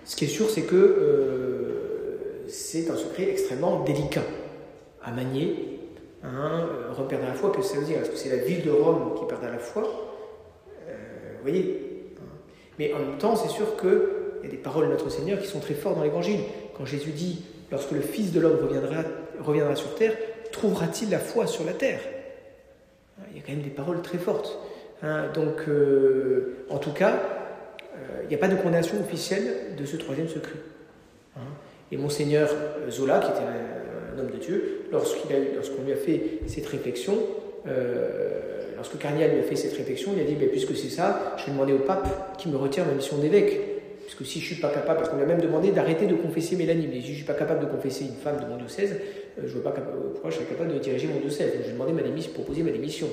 Ce qui est sûr, c'est que euh, c'est un secret extrêmement délicat à manier. Hein, Rome perdra la foi, que ça veut dire Est-ce que c'est la ville de Rome qui perdra la foi euh, Vous voyez hein. Mais en même temps, c'est sûr qu'il y a des paroles de notre Seigneur qui sont très fortes dans l'Évangile. Quand Jésus dit Lorsque le Fils de l'homme reviendra, reviendra sur terre, trouvera-t-il la foi sur la terre? Il y a quand même des paroles très fortes. Hein. donc, euh, en tout cas, euh, il n'y a pas de condamnation officielle de ce troisième secret. Hein. et monseigneur Zola, qui était un, homme de Dieu, lorsqu'on lui a fait cette réflexion, lorsque Cardinal lui a fait cette réflexion, il a dit ben, puisque c'est ça, je vais demander au pape qui me retire ma mission d'évêque. Puisque si je ne suis pas capable, parce qu'on lui a même demandé d'arrêter de confesser Mélanie, mais si je ne suis pas capable de confesser une femme de mon diocèse, je ne vois pas pourquoi je serais capable de diriger mon diocèse? Donc je vais demander ma démission, proposer ma démission.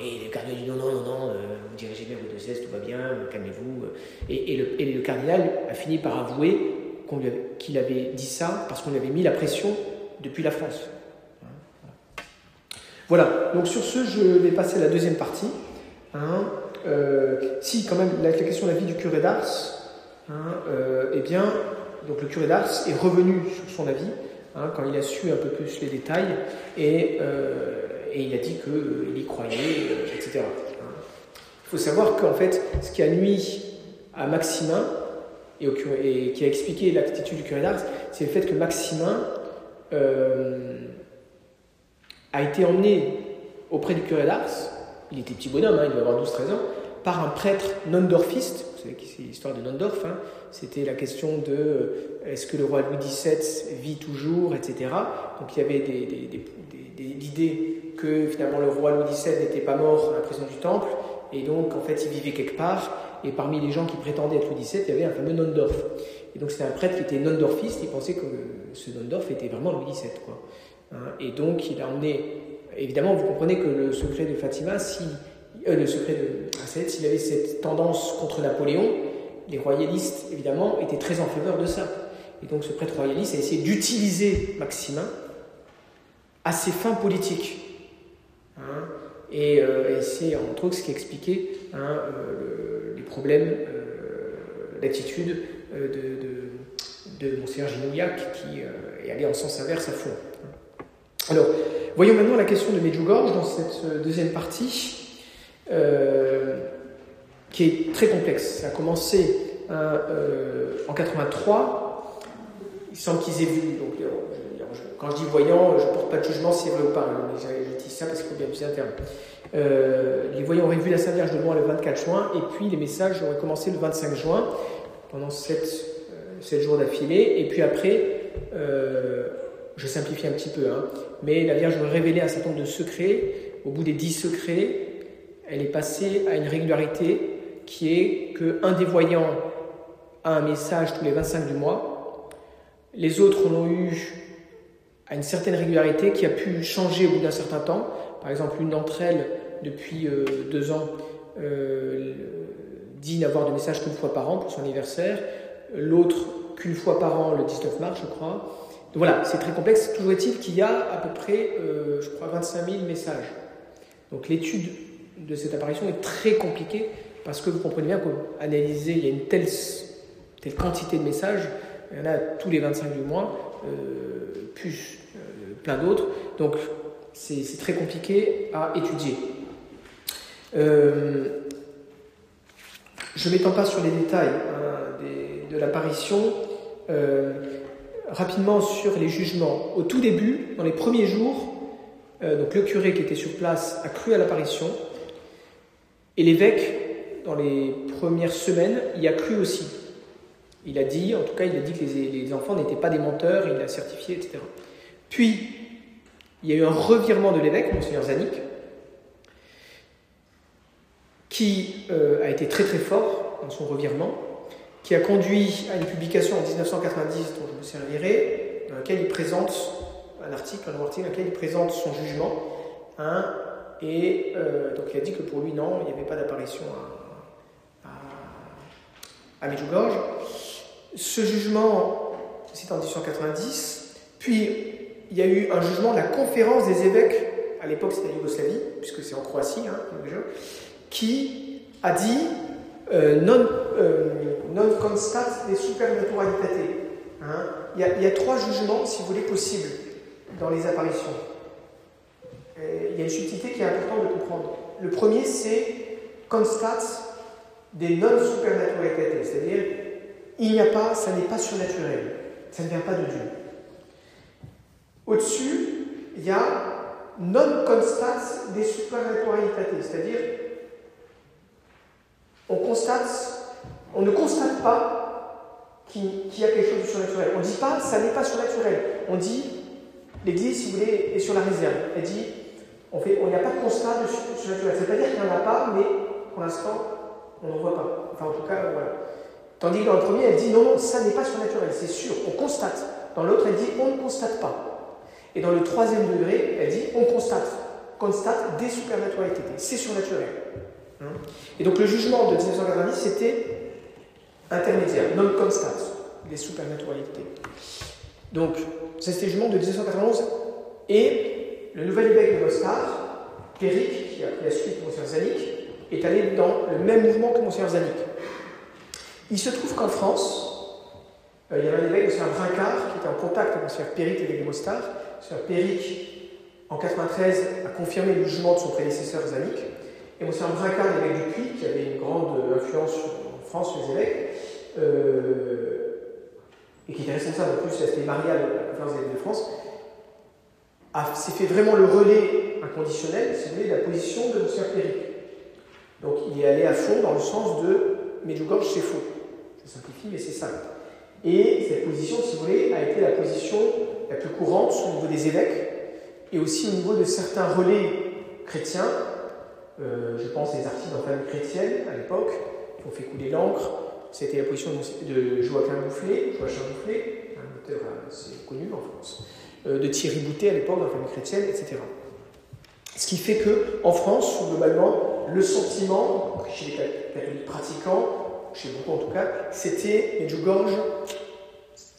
Et le cardinal dit non, non, non, non, euh, vous dirigez bien votre diocèse, tout va bien, calmez-vous. Et, le, cardinal a fini par avouer qu'il avait, dit ça parce qu'on lui avait mis la pression depuis la France. Hein. Voilà, donc sur ce, je vais passer à la deuxième partie. Hein. Euh, si, quand même, la, question de la vie du curé d'Ars, euh, eh bien, donc le curé d'Ars est revenu sur son avis quand il a su un peu plus les détails et et il a dit qu'il euh, y croyait, euh, etc. Il faut savoir qu'en fait, ce qui a nuit à Maximin, et, qui a expliqué l'attitude du curé d'Ars, c'est le fait que Maximin euh, a été emmené auprès du curé d'Ars, il était petit bonhomme, hein, il devait avoir 12-13 ans, par un prêtre non-dorfiste, vous savez que c'est l'histoire de Nondorf, hein, c'était la question de est-ce que le roi Louis XVII vit toujours, etc. Donc il y avait l'idée que finalement le roi Louis XVII n'était pas mort à la prison du Temple, et donc en fait il vivait quelque part, et parmi les gens qui prétendaient être Louis XVII, il y avait un fameux Nondorf. Et donc c'était un prêtre qui était Nondorfiste, il pensait que ce Nondorf était vraiment Louis XVII. Quoi. Hein, et donc il a emmené, évidemment vous comprenez que le secret de Fatima, si, euh, le secret de s'il avait cette tendance contre Napoléon, les royalistes évidemment étaient très en faveur de ça. Et donc ce prêtre royaliste a essayé d'utiliser Maximin à ses fins politiques. Hein, euh, et, c'est entre autres ce qui expliquait hein, euh, les problèmes d'attitude de, de, Monseigneur Ginouillac qui est allé en sens inverse à fond. Alors, voyons maintenant la question de Medjugorje dans cette deuxième partie, qui est très complexe. Ça a commencé hein, en 83. Il semble qu'ils aient vu, donc quand je dis voyant, je ne porte pas de jugement si c'est vrai ou pas, hein, je dis ça parce qu'il faut bien utiliser un terme. Euh, les voyants auraient vu la Sainte Vierge de loin le 24 juin, et puis les messages auraient commencé le 25 juin, pendant 7, euh, jours d'affilée, et puis après, euh, je simplifie un petit peu, hein, mais la Vierge aurait révélé un certain nombre de secrets. Au bout des 10 secrets, elle est passée à une régularité qui est qu'un des voyants a un message tous les 25 du mois, les autres l'ont eu à une certaine régularité qui a pu changer au bout d'un certain temps. Par exemple, une d'entre elles, depuis euh, deux ans, dit n'avoir de message qu'une fois par an pour son anniversaire, l'autre qu'une fois par an le 19 mars, je crois. Donc voilà, c'est très complexe. Toujours est-il qu'il y a à peu près, euh, je crois, 25 000 messages. Donc l'étude de cette apparition est très compliquée parce que vous comprenez bien qu'analyser, il y a une telle, quantité de messages, il y en a tous les 25 du mois, plus plein d'autres. Donc c'est très compliqué à étudier. Euh, je ne m'étends pas sur les détails hein, de l'apparition. Euh, rapidement sur les jugements. Au tout début, dans les premiers jours, euh, donc le curé qui était sur place a cru à l'apparition, et l'évêque, dans les premières semaines, y a cru aussi. Il a dit, en tout cas, il a dit que les, enfants n'étaient pas des menteurs, il l'a certifié, etc. Puis, il y a eu un revirement de l'évêque, Monseigneur Zanik, qui euh, a été très très fort dans son revirement, qui a conduit à une publication en 1990 dont je me servirai, dans laquelle il présente un article, un article dans lequel il présente son jugement, hein, et euh, donc il a dit que pour lui, non, il n'y avait pas d'apparition à, à, à Medjugorje. Ce jugement, c'est en 1990, puis il y a eu un jugement de la conférence des évêques, à l'époque c'était en Yougoslavie, puisque c'est en Croatie, hein, qui a dit euh, non, euh, des supernaturalités. Hein. Il, y a trois jugements, si vous voulez, possibles dans les apparitions. il y a une subtilité qui est importante de comprendre. Le premier, c'est constat des non supernaturalités, c'est-à-dire il n'y a pas, ça n'est pas surnaturel, ça ne vient pas de Dieu. Au-dessus, il y a non constat des supernaturalités, c'est-à-dire on ne constate pas qu'il y a quelque chose de surnaturel. On ne dit pas ça n'est pas surnaturel. On dit l'Église, si vous voulez, est sur la réserve. Elle dit, on n'y a pas de constat de surnaturel. Ça ne veut pas dire qu'il n'y en a pas, mais pour l'instant, on n'en voit pas. Enfin, en tout cas, voilà. Tandis que dans le premier, elle dit, non, non, ça n'est pas surnaturel, c'est sûr, on constate. Dans l'autre, elle dit, on ne constate pas. Et dans le troisième degré, elle dit, on constate. Constate des supernaturalités. C'est surnaturel. Hein Et donc le jugement de 1990, c'était intermédiaire, non constate, des supernaturalités. Donc, c'est ce jugement de 1991 et le nouvel évêque de Mostar, Péric, qui a pris la suite de Monseigneur Zanik, est allé dans le même mouvement que Monseigneur Zanik. Il se trouve qu'en France, euh, il y avait un évêque, Monseigneur Brincard, qui était en contact avec Monseigneur Péric, évêque de Mostar. Monseigneur Péric, en 93, a confirmé le jugement de son prédécesseur Zanik. Et Monseigneur Brincard, l'évêque du Puy, qui avait une grande influence en France sur les évêques, euh, et qui était responsable en plus de l'aspect marial de la des de France, s'est fait vraiment le relais inconditionnel, si vous voulez, de la position de Monseigneur Péric. Donc il est allé à fond dans le sens de Medjugorje, c'est faux. Ça simplifie, mais c'est ça. Et cette position, si vous voulez, a été la position la plus courante au niveau des évêques et aussi au niveau de certains relais chrétiens. Euh, je pense des artistes en famille chrétienne à l'époque qui ont fait couler l'encre. C'était la position de Joachim Boufflet, Joachim Boufflet, un auteur assez connu en France, euh, de Thierry Boutet à l'époque dans la famille chrétienne, etc. Ce qui fait que, en France, globalement, le sentiment, chez les catholiques pratiquants, chez beaucoup en tout cas, c'était Medjugorje,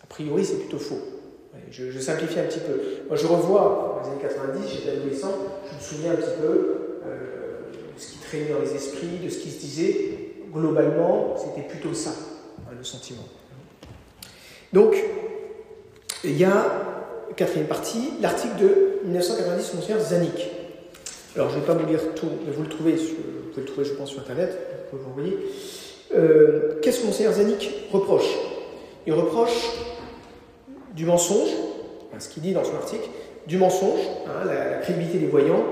a priori c'est plutôt faux. Je, simplifie un petit peu. Moi je revois, dans les années 90, j'étais adolescent, je me souviens un petit peu euh, ce qui traînait dans les esprits, de ce qui se disait. Globalement, c'était plutôt ça, hein, le sentiment. Donc, il y a, quatrième partie, l'article de 1990 Monseigneur Zanik. Alors, je ne vais pas vous lire tout, mais vous le trouvez, vous pouvez le trouver, je pense, sur Internet, vous pouvez vous envoyer. Euh, Qu'est-ce que Monseigneur Zanik reproche? Il reproche du mensonge, ce qu'il dit dans son article, du mensonge, hein, la, crédibilité des voyants,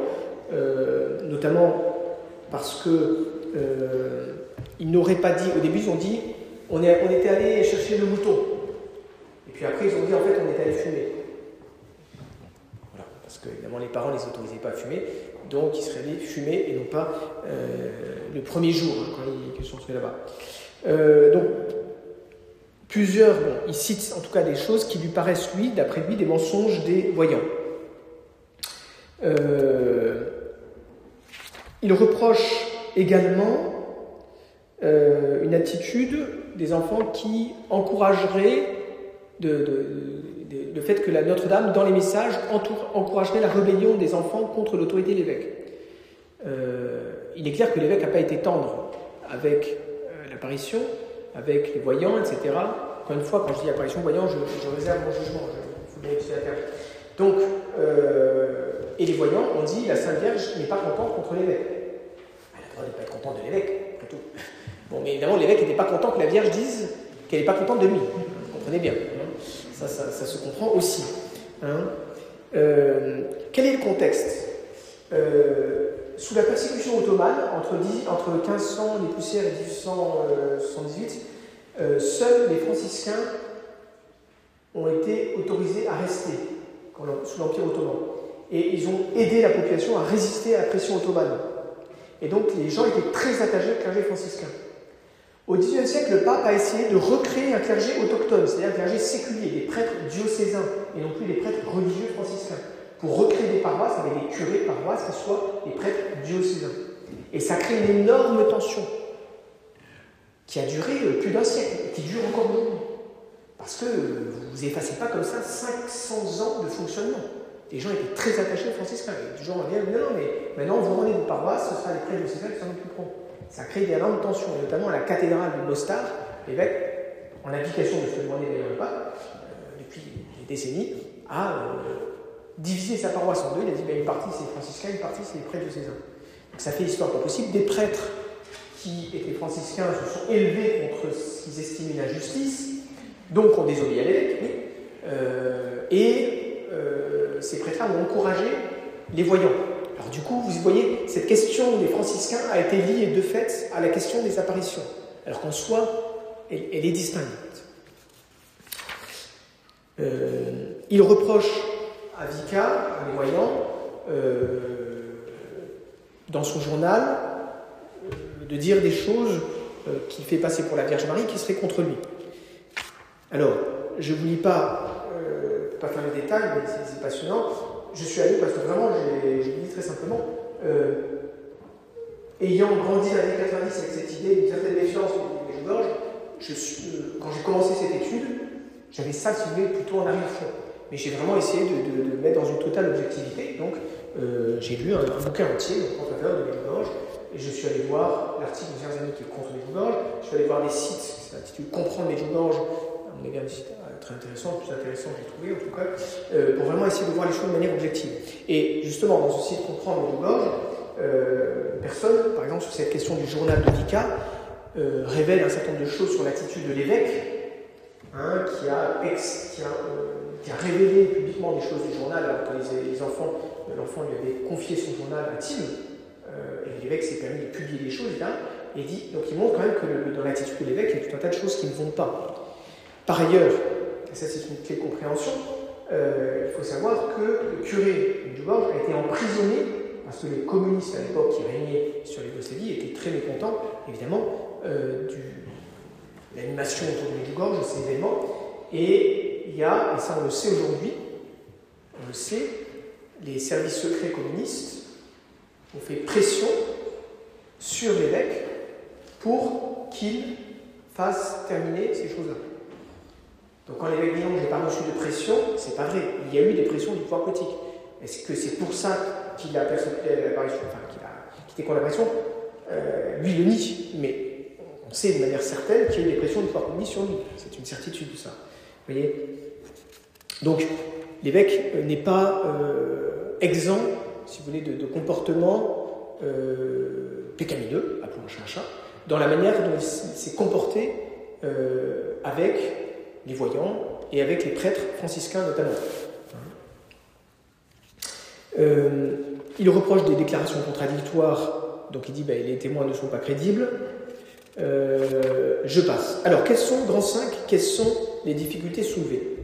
euh, notamment parce que euh, ils n'auraient pas dit, au début ils ont dit, on, était allé chercher le mouton. Et puis après ils ont dit, en fait, on est allé fumer. Voilà, parce que évidemment les parents ne les autorisaient pas à fumer, donc ils seraient allés fumer et non pas euh, le premier jour, hein, quand ils, sont allés là-bas. Euh, donc plusieurs, bon, il cite en tout cas des choses qui lui paraissent, lui, d'après lui, des mensonges des voyants. Euh, il reproche également euh, une attitude des enfants qui encouragerait le fait que la Notre-Dame, dans les messages, encouragerait la rébellion des enfants contre l'autorité de l'évêque. Euh, il est clair que l'évêque n'a pas été tendre avec euh, l'apparition, avec les voyants, etc. Encore une fois, quand je dis apparition, voyant, je, réserve mon jugement, Donc, et les voyants ont dit la Sainte Vierge n'est pas contente contre l'évêque. Elle a le droit de ne pas être contente de l'évêque, tout. Bon, mais évidemment, l'évêque n'était pas content que la Vierge dise qu'elle n'est pas contente de lui. Vous comprenez bien. Ça, ça, se comprend aussi. Hein. Euh, quel est le contexte? Euh, Sous la persécution ottomane, entre, 10, entre 1500 les poussières et 1878, euh, seuls les franciscains ont été autorisés à rester sous l'Empire ottoman. Et ils ont aidé la population à résister à la pression ottomane. Et donc les gens étaient très attachés au clergé franciscain. Au XIXe siècle, le pape a essayé de recréer un clergé autochtone, c'est-à-dire un clergé séculier, des prêtres diocésains et non plus des prêtres religieux franciscains, pour recréer des paroisses avec des curés paroisses qui soient des prêtres diocésains. Et ça crée une énorme tension qui a duré euh, plus d'un siècle qui dure encore aujourd'hui. Parce que vous n'effacez pas comme ça 500 ans de fonctionnement. Les gens étaient très attachés aux franciscains. Et toujours, on non, non, mais maintenant vous rendez des paroisses, ce sera les prêtres diocésains qui s'en occuperont ça crée d'énormes tensions, et notamment à la cathédrale de Mostar, l'évêque, en application de ce que demandait d'ailleurs le pape, euh, depuis des décennies, a euh, divisé sa paroisse en deux. Il a dit ben, une partie c'est les franciscains, une partie c'est les prêtres de César. Donc ça fait l'histoire pas possible. Des prêtres qui étaient franciscains se sont élevés contre ce qu'ils estimaient la justice, donc ont désobéi à l'évêque, euh, et ces prêtres-là ont encouragé les voyants. Alors du coup, vous voyez, cette question des franciscains a été liée de fait à la question des apparitions, alors qu'en soi, elle, est distincte. Euh, il reproche à Vika, les voyants, dans son journal, de dire des choses qu'il fait passer pour la Vierge Marie qui seraient contre lui. Alors, je ne vous lis pas, euh, pas faire les détails, mais c'est passionnant. Je suis allé parce que vraiment, je, vous dis très simplement, euh, ayant grandi dans les années 90 avec cette idée d'une certaine méfiance des gorges, je euh, quand j'ai commencé cette étude, j'avais ça, voulez, plutôt en arrière-fond. Mais j'ai vraiment essayé de, de, mettre dans une totale objectivité. Donc, euh, j'ai lu un, bouquin entier, en faveur de Medjugorje, et je suis allé voir l'article de amis qui est contre Medjugorje. Je suis allé voir des sites, c'est l'intitulé Comprendre Medjugorje, on est bien très intéressant, plus intéressant j'ai trouvé en tout cas, euh, pour vraiment essayer de voir les choses de manière objective. Et justement, dans ce site Comprendre le gorge, euh, personne, par exemple sur cette question du journal de Vika, euh, révèle un certain nombre de choses sur l'attitude de l'évêque, hein, qui, a, qui, a, révélé publiquement des choses du journal alors que les, enfants, l'enfant lui avait confié son journal intime, et l'évêque s'est permis de publier des choses, là, et dit, donc il montre quand même que dans l'attitude de l'évêque, il y a tout un tas de choses qui ne vont pas. Par ailleurs, et ça c'est une clé de compréhension, euh, il faut savoir que le curé du Borges a été emprisonné parce que les communistes à l'époque qui régnaient sur les Yougoslavie étaient très mécontents, évidemment, euh, de l'animation autour de Medjugorje, de ces événements. Et il y a, et ça on le sait aujourd'hui, on le sait, les services secrets communistes ont fait pression sur l'évêque pour qu'il fasse terminer ces choses-là. Donc quand l'évêque dit non, je n'ai pas reçu de pression, c'est pas vrai. Il y a eu des pressions du pouvoir politique. Est-ce que c'est pour ça qu'il a perçu l'apparition, enfin qu'il a quitté contre la pression euh, Lui le nie, mais on sait de manière certaine qu'il y a eu des pressions du pouvoir politique sur lui. C'est une certitude de ça. Vous voyez? Donc l'évêque euh, n'est pas euh, exempt, si vous voulez, de, comportement euh, pécamineux, appelons chat chat, dans la manière dont il s'est comporté avec les voyants et avec les prêtres franciscains notamment. Euh, il reproche des déclarations contradictoires, donc il dit bah, les témoins ne sont pas crédibles. Euh, je passe. Alors, quels sont, grand 5, quelles sont les difficultés soulevées?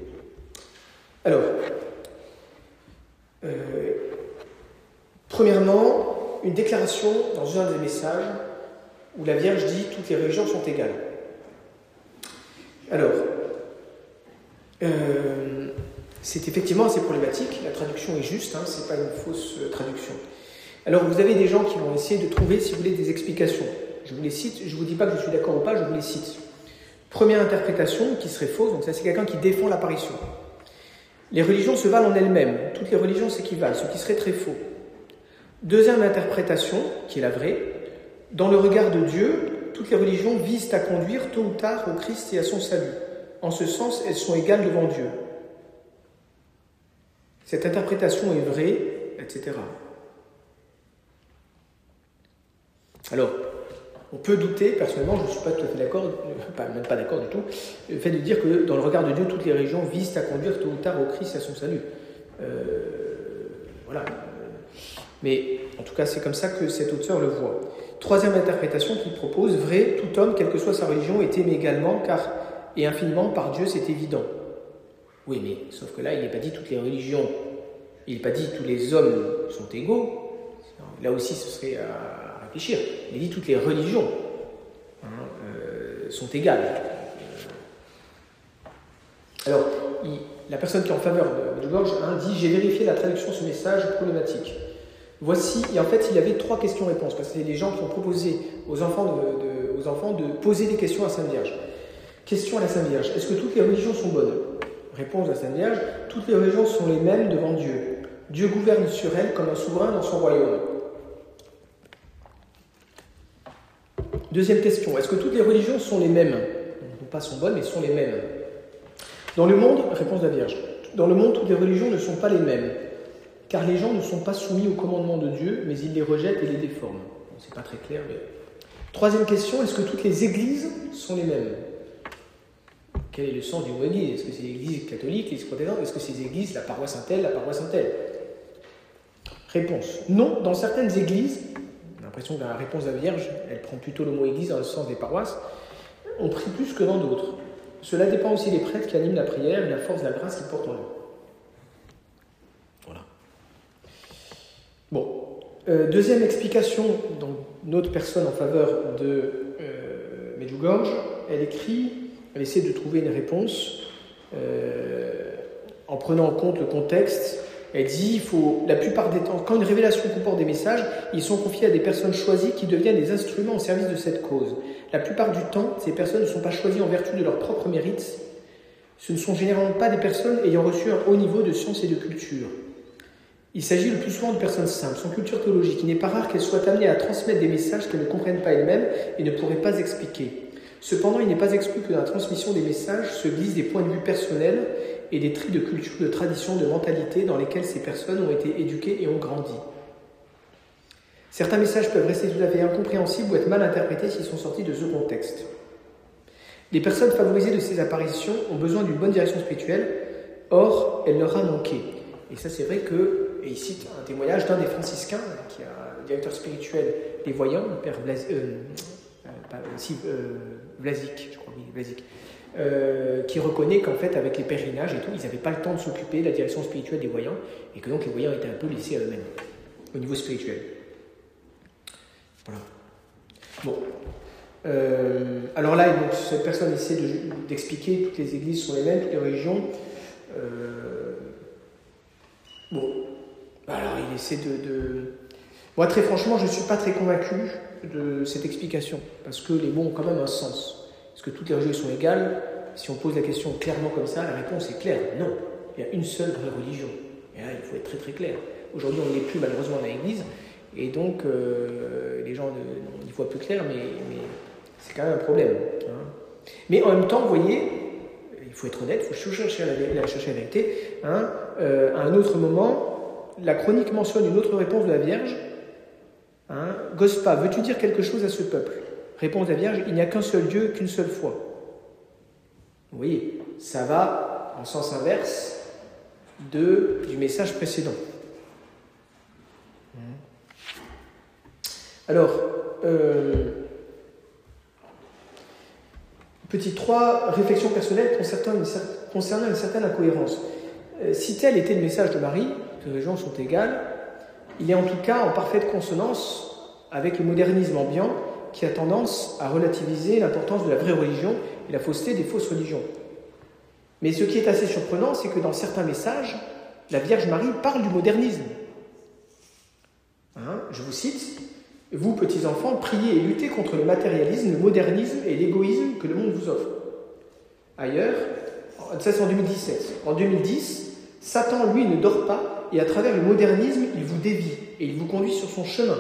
Alors, euh, premièrement, une déclaration dans un des messages où la Vierge dit toutes les religions sont égales. Alors, euh, c'est effectivement assez problématique. La traduction est juste, hein, ce n'est pas une fausse euh, traduction. Alors vous avez des gens qui vont essayer de trouver, si vous voulez, des explications. Je vous les cite, je ne vous dis pas que je suis d'accord ou pas, je vous les cite. Première interprétation qui serait fausse, donc ça c'est quelqu'un qui défend l'apparition. Les religions se valent en elles-mêmes, toutes les religions s'équivalent, ce qui serait très faux. Deuxième interprétation, qui est la vraie, dans le regard de Dieu, toutes les religions visent à conduire tôt ou tard au Christ et à son salut. En ce sens, elles sont égales devant Dieu. Cette interprétation est vraie, etc. Alors, on peut douter, personnellement, je ne suis pas tout à fait d'accord, même pas d'accord du tout, le fait de dire que dans le regard de Dieu, toutes les régions visent à conduire tôt ou tard au Christ et à son salut. Euh, voilà. Mais en tout cas, c'est comme ça que cet auteur le voit. Troisième interprétation qu'il propose, vrai, tout homme, quelle que soit sa religion, est aimé également, car et infiniment par Dieu, c'est évident. Oui, mais sauf que là, il n'est pas dit toutes les religions, il n'est pas dit tous les hommes sont égaux. Là aussi, ce serait à réfléchir. Il dit toutes les religions hein, euh, sont égales. Alors, la personne qui est en faveur de, hein, dit J'ai vérifié la traduction de ce message problématique. Voici, et en fait, il y avait trois questions-réponses, parce que c'est des gens qui ont proposé aux enfants de, aux enfants de poser des questions à Sainte Vierge. Question à la Sainte Vierge. Est-ce que toutes les religions sont bonnes? Réponse de la Sainte Vierge. Toutes les religions sont les mêmes devant Dieu. Dieu gouverne sur elles comme un souverain dans son royaume. Deuxième question. Est-ce que toutes les religions sont les mêmes? Non pas sont bonnes, mais sont les mêmes. Dans le monde, réponse de la Vierge. Dans le monde, toutes les religions ne sont pas les mêmes. Car les gens ne sont pas soumis au commandement de Dieu, mais ils les rejettent et les déforment. C'est pas très clair, mais. Troisième question, est-ce que toutes les églises sont les mêmes? quel est le sens du mot église Est-ce que c'est l'église catholique, l'église protestante? Est-ce que c'est l'église, la paroisse Saint-Elle, la paroisse Saint-Elle Réponse non. Dans certaines églises, j'ai l'impression que la réponse de la Vierge, elle prend plutôt le mot église dans le sens des paroisses, on prie plus que dans d'autres. Cela dépend aussi des prêtres qui animent la prière et la force de la grâce qu'ils portent en eux. Voilà. Bon. Euh, deuxième explication, donc, notre personne en faveur de euh, Medjugorje, elle écrit elle essaie de trouver une réponse euh, en prenant en compte le contexte. Elle dit, il faut, la plupart des temps, quand une révélation comporte des messages, ils sont confiés à des personnes choisies qui deviennent des instruments au service de cette cause. La plupart du temps, ces personnes ne sont pas choisies en vertu de leur propre mérite. Ce ne sont généralement pas des personnes ayant reçu un haut niveau de science et de culture. Il s'agit le plus souvent de personnes simples, sans culture théologique. Il n'est pas rare qu'elles soient amenées à transmettre des messages qu'elles ne comprennent pas elles-mêmes et ne pourraient pas expliquer. Cependant, il n'est pas exclu que dans la transmission des messages se glissent des points de vue personnels et des tris de culture, de tradition, de mentalité dans lesquels ces personnes ont été éduquées et ont grandi. Certains messages peuvent rester tout à fait incompréhensibles ou être mal interprétés s'ils sont sortis de ce contexte. Les personnes favorisées de ces apparitions ont besoin d'une bonne direction spirituelle, or elle leur a manqué. Et ça, c'est vrai que, et il cite un témoignage d'un des franciscains, qui est un directeur spirituel des voyants, le père Blas, euh, euh, euh, Vlasic, je crois, oui, Vlasic, qui reconnaît qu'en fait, avec les pèlerinages et tout, ils n'avaient pas le temps de s'occuper de la direction spirituelle des voyants, et que donc les voyants étaient un peu laissés à eux-mêmes, au niveau spirituel. Voilà. Bon. alors là, donc, cette personne essaie d'expliquer, toutes les églises sont les mêmes, toutes les religions. Bon, alors il essaie de, Moi, très franchement, je ne suis pas très convaincu de cette explication, parce que les mots ont quand même un sens. Est-ce que toutes les religions sont égales? Si on pose la question clairement comme ça, la réponse est claire. Non, il y a une seule vraie religion. Et il faut être très très clair. Aujourd'hui, on n'est plus malheureusement dans l'Église, et donc euh, les gens n'y voient plus clair, mais, c'est quand même un problème. Hein. Mais en même temps, vous voyez, il faut être honnête, il faut chercher la, chercher la vérité. Hein. Euh, à un autre moment, la chronique mentionne une autre réponse de la Vierge. Hein? Gospa, veux-tu dire quelque chose à ce peuple? Réponse la Vierge, il n'y a qu'un seul Dieu, qu'une seule foi. Voyez, ça va en sens inverse de, du message précédent. Alors, euh, Petit 3, réflexion personnelle concernant une, certaine incohérence. Euh, si tel était le message de Marie, que les gens sont égales, il est en tout cas en parfaite consonance avec le modernisme ambiant qui a tendance à relativiser l'importance de la vraie religion et la fausseté des fausses religions. Mais ce qui est assez surprenant, c'est que dans certains messages, la Vierge Marie parle du modernisme. Hein, je vous cite vous, petits enfants, priez et luttez contre le matérialisme, le modernisme et l'égoïsme que le monde vous offre. Ailleurs, ça c'est en 2017. En 2010, Satan, lui, ne dort pas et à travers le modernisme, il vous dévie et il vous conduit sur son chemin.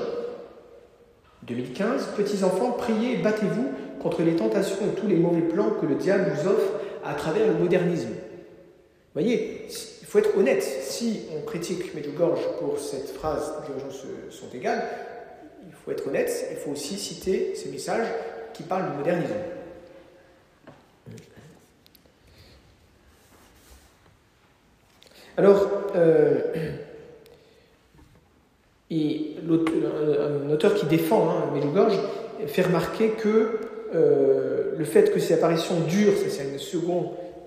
2015, petits enfants, priez et battez-vous contre les tentations et tous les mauvais plans que le diable vous offre à travers le modernisme. Vous voyez, il faut être honnête. Si on critique Medjugorje pour cette phrase les gens sont égales, il faut être honnête, il faut aussi citer ces messages qui parlent du modernisme. Alors, [CLEARS THROAT] euh, un auteur qui défend hein, Medjugorje fait remarquer que euh, le fait que ces apparitions durent, c'est une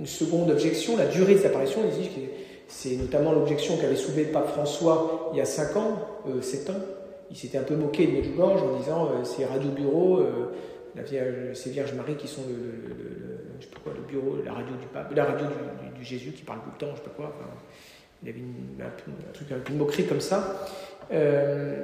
seconde, objection, la durée des apparitions, c'est notamment l'objection qu'avait soulevée le pape François il y a 5 ans, euh, 7 ans, il s'était un peu moqué de Medjugorje en disant euh, c'est Radio Bureau, euh, la c'est Vierge Marie qui sont le, sais pas bureau, la radio du pape, la radio du, Jésus qui parle tout le temps, je sais pas quoi. il y avait un, truc, un peu une moquerie comme ça. Euh,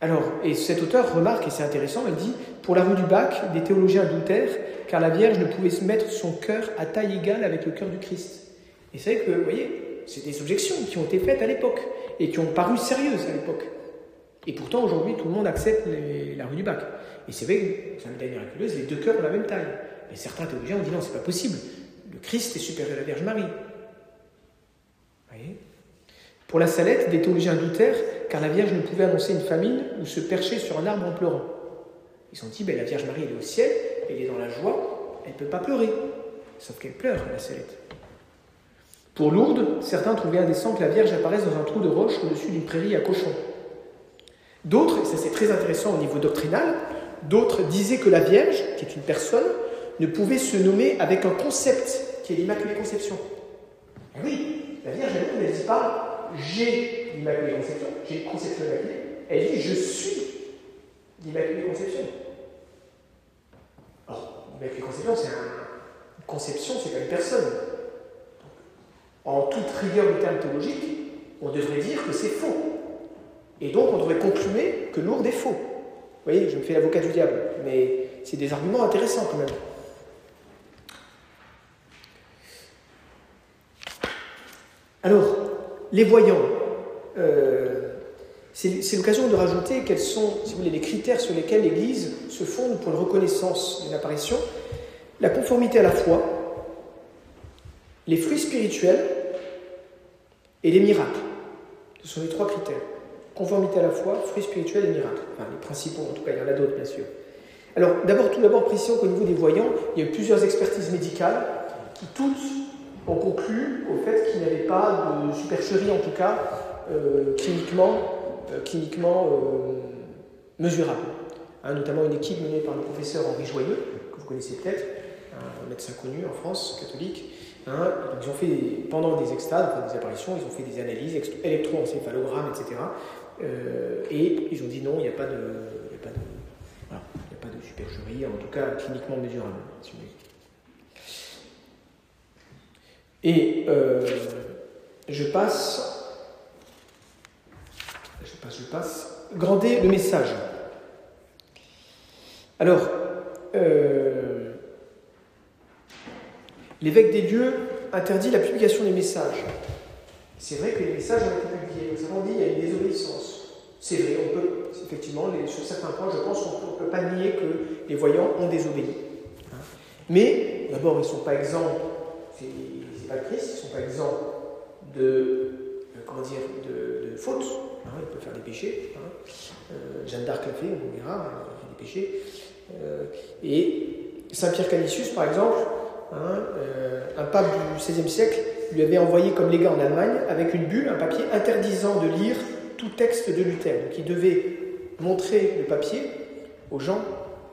alors, et cet auteur remarque, et c'est intéressant, il dit Pour la rue du Bac, des théologiens adultères, car la Vierge ne pouvait se mettre son cœur à taille égale avec le cœur du Christ. Et c'est vrai que, vous voyez, c'est des objections qui ont été faites à l'époque et qui ont paru sérieuses à l'époque. Et pourtant, aujourd'hui, tout le monde accepte la rue du bac. Et c'est vrai que, c'est une médaille miraculeuse, les deux cœurs ont la même taille. Et certains théologiens ont dit non, c'est pas possible. Le Christ est supérieur à la Vierge Marie. Pour la salette, des théologiens doutèrent car la Vierge ne pouvait annoncer une famine ou se percher sur un arbre en pleurant. Ils ont dit ben, la Vierge Marie, elle est au ciel, elle est dans la joie, elle ne peut pas pleurer. Sauf qu'elle pleure, la salette. Pour Lourdes, certains trouvaient indécent que la Vierge apparaisse dans un trou de roche au-dessus d'une prairie à cochons. D'autres, et ça c'est très intéressant au niveau doctrinal, d'autres disaient que la Vierge, qui est une personne, ne pouvait se nommer avec un concept qui est l'Immaculée Conception. Eh oui, la Vierge, elle ne dit pas j'ai l'Immaculée Conception, j'ai une conception immaculée, elle dit je suis l'Immaculée Conception. Or, l'Immaculée Conception, c'est une conception, c'est pas une personne. En toute rigueur du terme théologique, on devrait dire que c'est faux. Et donc on devrait conclure que Lourdes est faux. Vous voyez, je me fais l'avocat du diable, mais c'est des arguments intéressants quand même. Alors, les voyants, euh, c'est l'occasion de rajouter quels sont, si vous voulez, les critères sur lesquels l'Église se fonde pour la reconnaissance d'une apparition. La conformité à la foi, les fruits spirituels et les miracles. Ce sont les trois critères. Conformité à la foi, fruits spirituels et miracles. Enfin, les principaux, en tout cas, il y en a d'autres, bien sûr. Alors, d'abord, tout d'abord, précisons qu'au niveau des voyants, il y a eu plusieurs expertises médicales qui toutes ont conclu au fait qu'il n'y avait pas de supercherie, en tout cas, euh, cliniquement, euh, euh, mesurable. Hein, notamment une équipe menée par le professeur Henri Joyeux, que vous connaissez peut-être, un médecin connu en France, catholique. Hein, ils ont fait, pendant des extades, des apparitions, ils ont fait des analyses, électroencéphalogrammes, etc. et ils ont dit non, il n'y a pas de supercherie, en tout cas cliniquement mesurable. Et euh, je passe, je passe, je passe, grandir le message. Alors, euh, l'évêque des lieux interdit la publication des messages. C'est vrai que les messages ont été publiés. Nous avons dit qu'il y a une désobéissance. C'est vrai, on peut, effectivement, sur certains points, je pense qu'on ne peut pas nier que les voyants ont désobéi. Hein. Mais, d'abord, ils ne sont pas exempts pas le Christ, ils ne sont pas exempts de, euh, comment dire, de, fautes. Hein, ils peuvent faire des péchés. Hein. Euh, Jeanne d'Arc l'a fait, on verra, elle a fait des péchés. Euh, et Saint Pierre Canisius, par exemple, hein, un pape du XVIe siècle, lui avait envoyé comme légat en Allemagne, avec une bulle, un papier interdisant de lire tout texte de Luther. Donc il devait montrer le papier aux gens.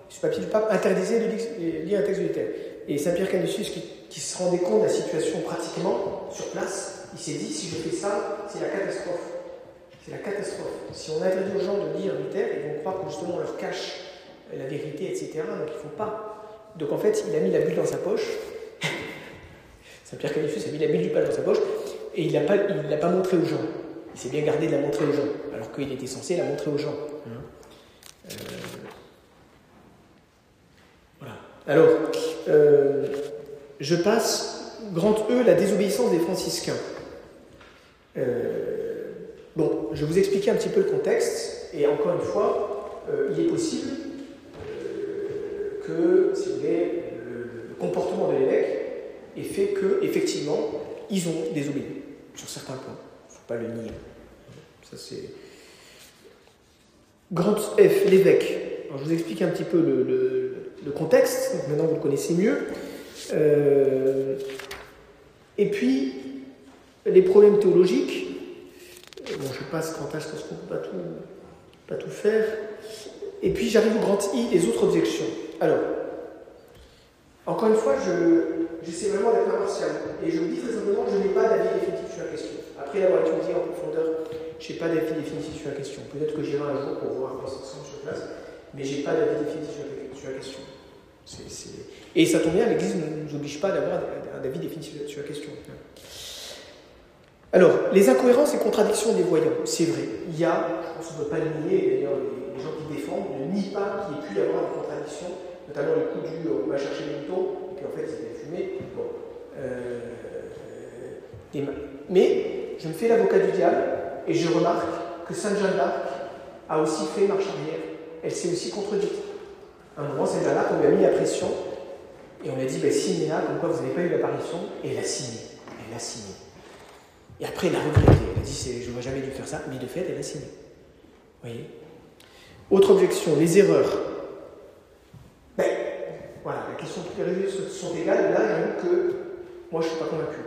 Ce papier du pape interdisait de lire un texte de Luther. Et Saint Pierre Canisius, qui se rendait compte de la situation pratiquement sur place, il s'est dit si je fais ça, c'est la catastrophe. C'est la catastrophe. Si on interdit aux gens de lire Luther, ils vont croire que justement on leur cache la vérité, etc. Donc il ne faut pas. Donc en fait, il a mis la bulle dans sa poche. [LAUGHS] Saint-Pierre Canisius a mis la bulle du pape dans sa poche et il ne l'a pas, pas montré aux gens. Il s'est bien gardé de la montrer aux gens, alors qu'il était censé la montrer aux gens. Hein. Euh. Alors, euh, je passe, grand E, la désobéissance des franciscains. Euh, bon, je vais vous expliquer un petit peu le contexte, et encore une fois, euh, il est possible que, si le, comportement de l'évêque ait fait que, effectivement, ils ont désobéi sur certains points. Il ne faut pas le nier. Ça, c'est. Grand F, l'évêque. je vous explique un petit peu le, contexte, maintenant vous le connaissez mieux. Euh, et puis, les problèmes théologiques, euh, bon, je passe grand H parce qu'on ne peut pas tout, pas tout faire. Et puis j'arrive au grand I, les autres objections. Alors, encore une fois, j'essaie vraiment d'être impartial. Et je vous dis très simplement, je n'ai pas d'avis définitif sur la question. Après l'avoir étudié en profondeur, je n'ai pas d'avis définitif sur la question. Peut-être que j'irai un jour pour voir ça ressemble sur place, mais je n'ai pas d'avis définitif sur la question. Et ça tombe bien, l'Église ne nous oblige pas d'avoir un avis définitif sur la question. Alors, les incohérences et contradictions des voyants, c'est vrai. Il y a, je pense qu'on ne peut pas le nier, d'ailleurs les, gens qui défendent ne nient pas qu'il ait pu y avoir des contradictions, notamment le coup du on va chercher les moutons, et puis en fait c'était fumé. Bon. Euh, mais je me fais l'avocat du diable et je remarque que Sainte Jeanne d'Arc a aussi fait marche arrière. Elle s'est aussi contredite. À un moment, Sainte Jeanne d'Arc, on lui a mis la pression et on lui a dit, bah, signez là, comme quoi vous n'avez pas eu l'apparition, et elle a signé. Elle l'a signé. Et après, elle a regretté. Elle a dit, je n'aurais jamais dû faire ça, mais de fait, elle a signé. Vous voyez? Autre objection, les erreurs. Ben, voilà, la question toutes les religieuses sont égales. Là, j'avoue que moi, je ne suis pas convaincu.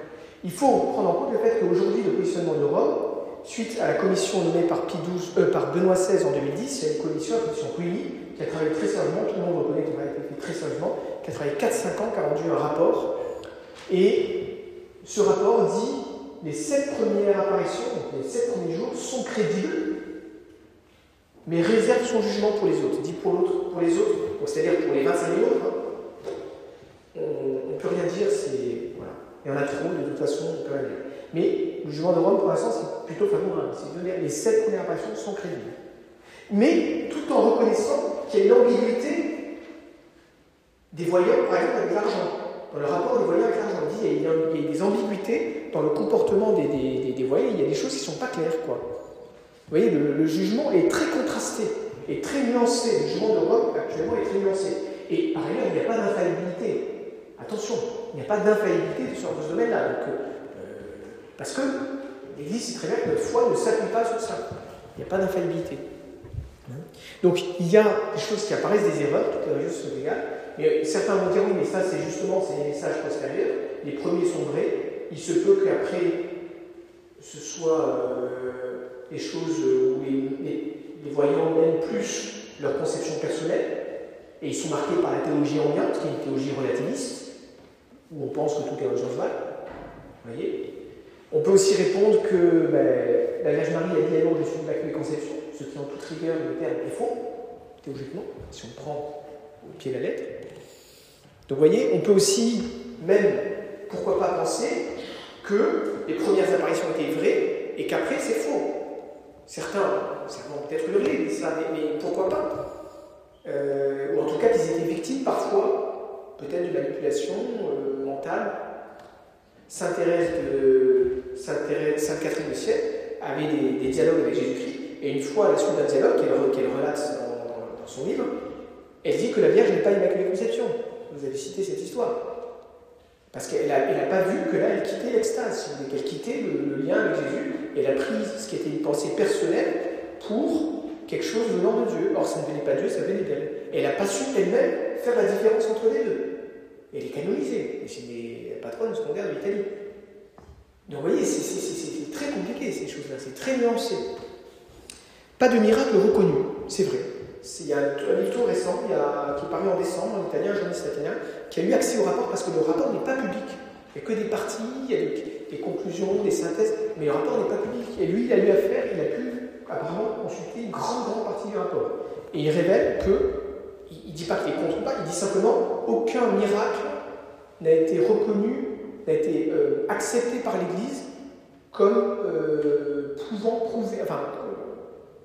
Il faut prendre en compte le fait qu'aujourd'hui, le positionnement de Rome, suite à la commission nommée par, euh, par Benoît XVI en 2010, c'est une commission, la commission Rouilly, qui a travaillé très sérieusement, tout le monde reconnaît qu'elle a fait très sérieusement, qui a travaillé 4-5 ans, qui a rendu un rapport. Et ce rapport dit les sept premières apparitions, donc les sept premiers jours, sont crédibles, mais réserve son jugement pour les autres. Dit pour, l'autre, pour les autres, c'est-à-dire pour les 25 000 autres, hein. on ne peut rien dire, c'est. Voilà. Il y en a trop, de toute façon, on peut. Mais le jugement de Rome, pour l'instant, c'est plutôt favorable. Les sept premières apparitions sont crédibles. Mais tout en reconnaissant qu'il y a une ambiguïté des voyants, par exemple, avec l'argent. Dans le rapport des voyants avec l'argent, il dit qu'il y, a des ambiguïtés dans le comportement des, des, voyants, il y a des choses qui ne sont pas claires. Quoi. Vous voyez, le, jugement est très contrasté, est très nuancé. Le jugement de Rome, actuellement, est très nuancé. Et par ailleurs, il n'y a pas d'infaillibilité. Attention, il n'y a pas d'infaillibilité sur ce domaine-là. Euh, parce que l'Église sait très bien que notre foi ne s'appuie pas sur ça. Il n'y a pas d'infaillibilité. Donc il y a des choses qui apparaissent, des erreurs, toutes les religions sont égales, mais certains vont dire oui, mais ça c'est justement les messages postérieurs, les premiers sont vrais, il se peut qu'après ce soit euh, des choses où les, voyants mènent plus leur conception personnelle, et ils sont marqués par la théologie ambiante, qui est une théologie relativiste, où on pense que tout est religions Vous voyez? On peut aussi répondre que ben, la Vierge Marie a dit alors je suis de l'Immaculée Conception ce qui en toute rigueur le terme est faux, théologiquement, si on prend au pied la lettre. Donc vous voyez, on peut aussi, même, pourquoi pas penser que les premières apparitions étaient vraies et qu'après c'est faux. Certains, vont peut-être hurler, mais, mais pourquoi pas? Euh, Ou en tout cas qu'ils étaient victimes parfois, peut-être de manipulation euh, mentale. Sainte Thérèse de Sainte, Catherine de Sienne avait des dialogues avec Jésus-Christ et une fois, à la suite d'un dialogue qu'elle relate dans, son livre, elle dit que la Vierge n'est pas Immaculée Conception. Vous avez cité cette histoire. Parce qu'elle n'a pas vu que là, elle quittait l'extase, qu'elle quittait le, lien avec Jésus, elle a pris ce qui était une pensée personnelle pour quelque chose venant de Dieu. Or, ça ne venait pas de Dieu, ça venait d'elle. Elle n'a pas su elle-même faire la différence entre les deux. Elle est canonisée. C'est la patronne secondaire de l'Italie. Donc, vous voyez, c'est très compliqué ces choses-là, c'est très nuancé. Pas de miracle reconnu, c'est vrai. Il y a un livre récent qui est paru en décembre, en italien, un journaliste italien, qui a eu accès au rapport parce que le rapport n'est pas public. Il n'y a que des parties, il y a des, conclusions, des synthèses, mais le rapport n'est pas public. Et lui, il a eu affaire, il a pu apparemment consulter une grande, grande partie du rapport. Et il révèle que, il ne dit pas qu'il est contre pas, il dit simplement aucun miracle n'a été reconnu, n'a été euh, accepté par l'Église comme euh, pouvant prouver,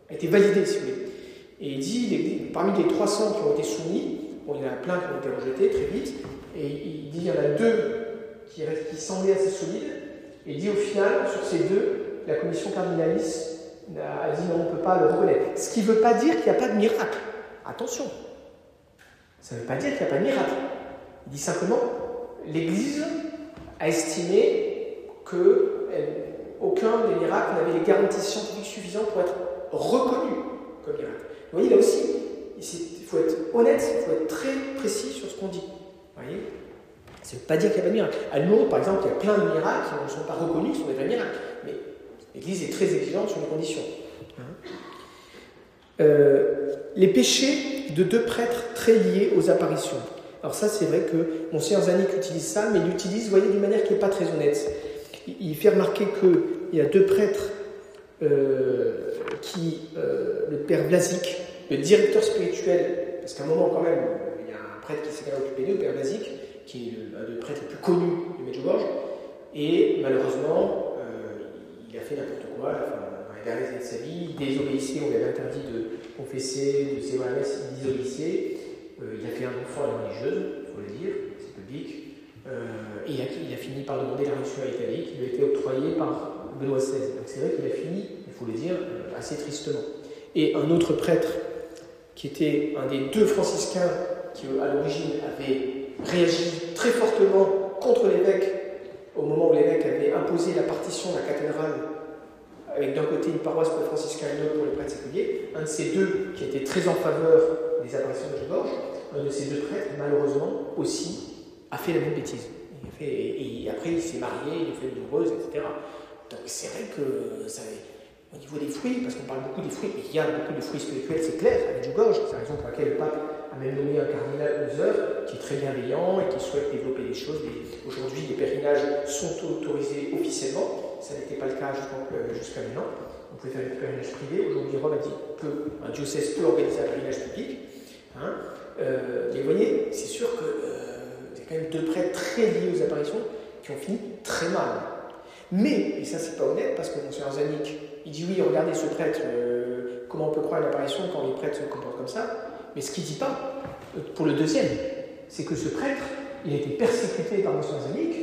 a été validé, si vous voulez. Et il dit, parmi les 300 qui ont été soumis, bon, il y en a plein qui ont été rejetés très vite, et il dit il y en a deux qui, qui semblaient assez solides, et il dit au final, sur ces deux, la commission cardinaliste a dit non, on ne peut pas le reconnaître. Ce qui ne veut pas dire qu'il n'y a pas de miracle. Attention, ça ne veut pas dire qu'il n'y a pas de miracle. Il dit simplement, l'Église a estimé que aucun des miracles n'avait les garanties scientifiques suffisantes pour être reconnu comme miracle. Vous voyez, là aussi, il faut être honnête, il faut être très précis sur ce qu'on dit. Vous voyez Ça ne veut pas dire qu'il n'y a pas de miracle. À Lourdes, par exemple, il y a plein de miracles qui ne sont pas reconnus, qui sont des vrais miracles. Mais l'Église est très exigeante sur les conditions. Hein euh, les péchés de deux prêtres très liés aux apparitions. Alors ça, c'est vrai que Monseigneur Zanik utilise ça, mais il l'utilise, vous voyez, d'une manière qui n'est pas très honnête. Il fait remarquer qu'il y a deux prêtres qui, euh, le père Blazik, le directeur spirituel, parce qu'à un moment quand même, il y a un prêtre qui s'est occupé d'eux, le père Blazik, qui est un des prêtres les plus connus de Medjugorje, et malheureusement, euh, il a fait n'importe quoi, dans les dernières années de sa vie, il désobéissait, on lui avait interdit de confesser, de messe, il désobéissait, il a fait un enfant à la religieuse, il faut le dire, c'est public, et il a, fini par demander la rémission à l'Italie, qui lui a été octroyée par Benoît XVI. Donc c'est vrai qu'il a fini, il faut le dire, euh, assez tristement. Et un autre prêtre, qui était un des deux franciscains qui, à l'origine, avait réagi très fortement contre l'évêque au moment où l'évêque avait imposé la partition de la cathédrale avec d'un côté une paroisse pour les franciscains et une autre pour les prêtres séculiers, un de ces deux qui était très en faveur des apparitions de Georges, un de ces deux prêtres, malheureusement, aussi, a fait la même bêtise. et, après, il s'est marié, il a fait une heureuse, etc. Donc c'est vrai que ça, au niveau des fruits, parce qu'on parle beaucoup des fruits, et il y a beaucoup de fruits spirituels, c'est clair, avec du gorge, c'est la raison pour laquelle le pape a même nommé un cardinal Hauser, qui est très bienveillants et qui souhaitent développer des choses. Aujourd'hui, les pèlerinages sont autorisés officiellement. Ça n'était pas le cas jusqu'à maintenant. On pouvait faire des pèlerinages privés. Aujourd'hui, Rome a dit qu'un diocèse peut organiser un pèlerinage public. Hein. Euh, mais vous voyez, c'est sûr que euh, y a quand même deux prêtres très liés aux apparitions qui ont fini très mal. Mais, et ça c'est pas honnête, parce que Monsieur Zanik, il dit oui, regardez ce prêtre, euh, comment on peut croire à l'apparition quand les prêtres se comportent comme ça Mais ce qu'il dit pas, pour le deuxième, c'est que ce prêtre, il a été persécuté par Monsieur Zanik,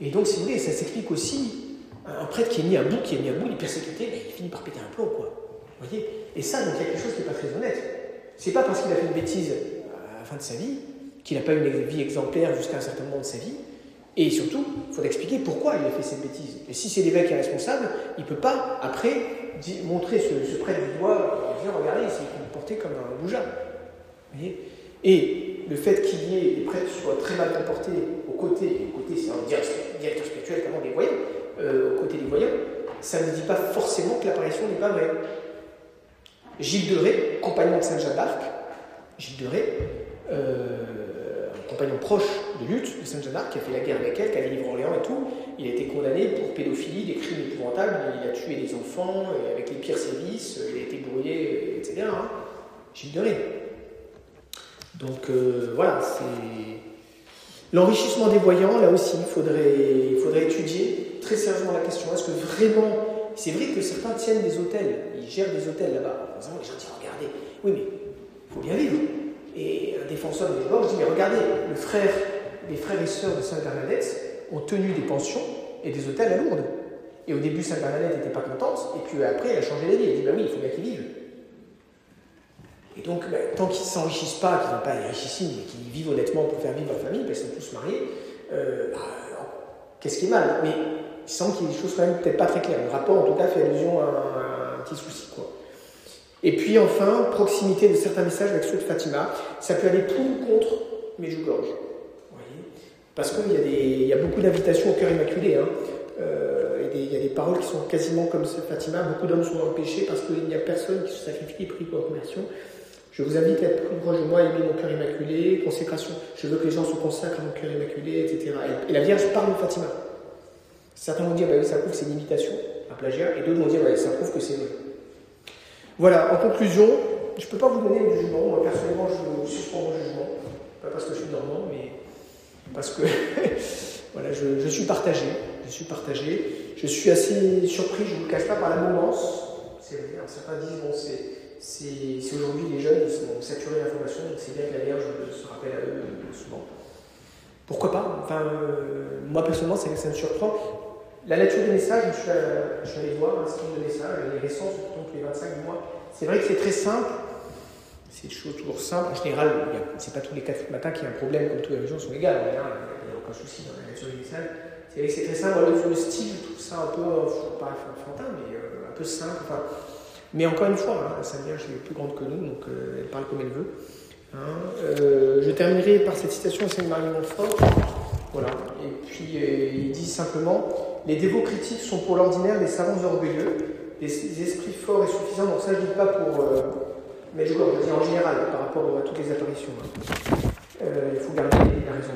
et donc si vous voulez, ça s'explique aussi. Un prêtre qui est mis à bout, qui est mis à bout, il est persécuté, il finit par péter un plomb, quoi. Vous voyez? Et ça, donc il y a quelque chose qui n'est pas très honnête. C'est pas parce qu'il a fait une bêtise à la fin de sa vie qu'il n'a pas eu une vie exemplaire jusqu'à un certain moment de sa vie. Et surtout, il faut expliquer pourquoi il a fait cette bêtise. Et si c'est l'évêque qui est responsable, il ne peut pas, après, montrer ce, prêtre du doigt et dire regardez, il s'est comporté comme un boujat. et le fait qu'il y ait des prêtres qui soient très mal comportés aux côtés, aux côtés c'est un directeur spirituel, comment des voyants, euh, aux côtés des voyants, ça ne dit pas forcément que l'apparition n'est pas vraie. Gilles de Ré, compagnon de Sainte Jeanne d'Arc, Gilles de Ré, compagnon proche de lutte de d'Arc, qui a fait la guerre avec elle, qui a livré Orléans et tout, il a été condamné pour pédophilie, des crimes épouvantables, il a tué des enfants avec les pires services, il a été brouillé, etc. Hein. De Ré. Donc euh, voilà, c'est. L'enrichissement des voyants, là aussi, il faudrait, il faudrait étudier très sérieusement la question. Est-ce que vraiment c'est vrai que certains tiennent des hôtels, ils gèrent des hôtels là-bas. les gens disent regardez, oui, mais il faut bien vivre. Un je dit mais regardez, les frères et sœurs de Sainte Bernadette ont tenu des pensions et des hôtels à Lourdes. Et au début, Sainte Bernadette n'était pas contente, et puis après, elle a changé d'avis. Elle dit bah oui, il faut bien qu'ils vivent. Et donc, bah, tant qu'ils ne s'enrichissent pas, qu'ils n'ont pas les richissimes, mais qu'ils vivent honnêtement pour faire vivre leur famille, parce qu'ils sont tous mariés, euh, bah, qu'est-ce qui est mal? Mais il semble qu'il y ait des choses quand même peut-être pas très claires. Le rapport, en tout cas, fait allusion à un, petit souci. Quoi. Et puis enfin, proximité de certains messages avec ceux de Fatima. Ça peut aller pour ou contre Medjugorje. Parce qu'il y, a beaucoup d'invitations au cœur immaculé. Hein. Euh, il y a des paroles qui sont quasiment comme Fatima. Beaucoup d'hommes sont empêchés parce qu'il n'y a personne qui se sacrifie et prie pour conversion. Je vous invite à être plus proche de moi, aimer mon cœur immaculé, consécration. Je veux que les gens se consacrent à mon cœur immaculé, etc. Et la Vierge parle de Fatima. Certains vont dire, bah ça prouve que c'est une imitation, un plagiat, et d'autres vont dire, bah, ça prouve que c'est vrai. Voilà, en conclusion, je ne peux pas vous donner de jugement. Moi, personnellement, je suspends mon jugement. Pas parce que je suis normand, mais parce que [LAUGHS] je, suis partagé. Je suis partagé. Je suis assez surpris, je ne vous cache pas, par la mouvance. Certains disent, bon, c'est aujourd'hui les jeunes, ils sont saturés d'informations, donc c'est bien que la Vierge se rappelle à eux souvent. Pourquoi pas? Euh, moi personnellement, ça, ça me surprend. La nature des messages, je suis, allé, voir un certain de messages, les récents, donc les 25 du mois. C'est vrai que c'est très simple, c'est toujours simples. En général, c'est pas tous les 4 matins qu'il y a un problème, comme toutes les régions sont égales. Il n'y a aucun souci dans la nature des messages. C'est vrai que c'est très simple. le, style, je trouve ça un peu, euh, pas enfantin, mais euh, un peu simple. mais encore une fois, hein, sa Vierge est plus grande que nous, donc elle parle comme elle veut. Hein, je terminerai par cette citation de Sainte-Marie Montfort. Voilà. Et puis il dit simplement Les dévots critiques sont pour l'ordinaire des savants orgueilleux, des, esprits forts et suffisants. Donc ça, je ne dis pas pour. Euh, mais je, je dis en général par rapport à toutes les apparitions. Hein. Euh, il faut garder la raison.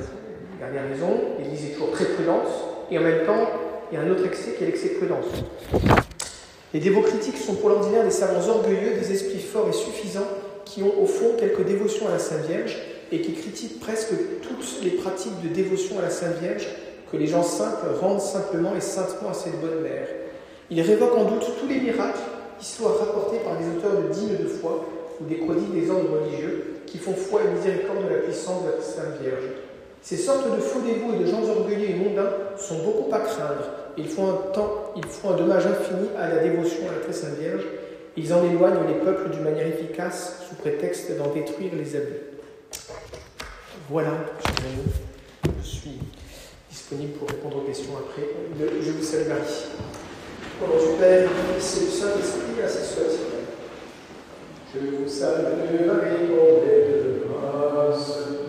Garder la raison. L'Église est toujours très prudente. Et en même temps, il y a un autre excès qui est l'excès de prudence. Les dévots critiques sont pour l'ordinaire des savants orgueilleux, des esprits forts et suffisants qui ont au fond quelques dévotions à la Sainte Vierge et qui critiquent presque toutes les pratiques de dévotion à la Sainte Vierge que les gens simples rendent simplement et saintement à cette bonne mère. Ils révoquent en doute tous les miracles qui soient rapportés par des auteurs de dignes de foi ou des prodiges des ordres religieux qui font foi et miséricorde de la puissance de la Sainte Vierge. Ces sortes de faux dévots et de gens orgueilleux et mondains sont beaucoup à craindre. Ils font un, temps, ils font un dommage infini à la dévotion à la très Sainte Vierge ils en éloignent les peuples d'une manière efficace sous prétexte d'en détruire les abus. Voilà, je suis pour répondre aux questions après. je vous salue Marie. Au nom du Père, et du Saint-Esprit, ainsi soit Je vous salue Marie, pleine de grâce.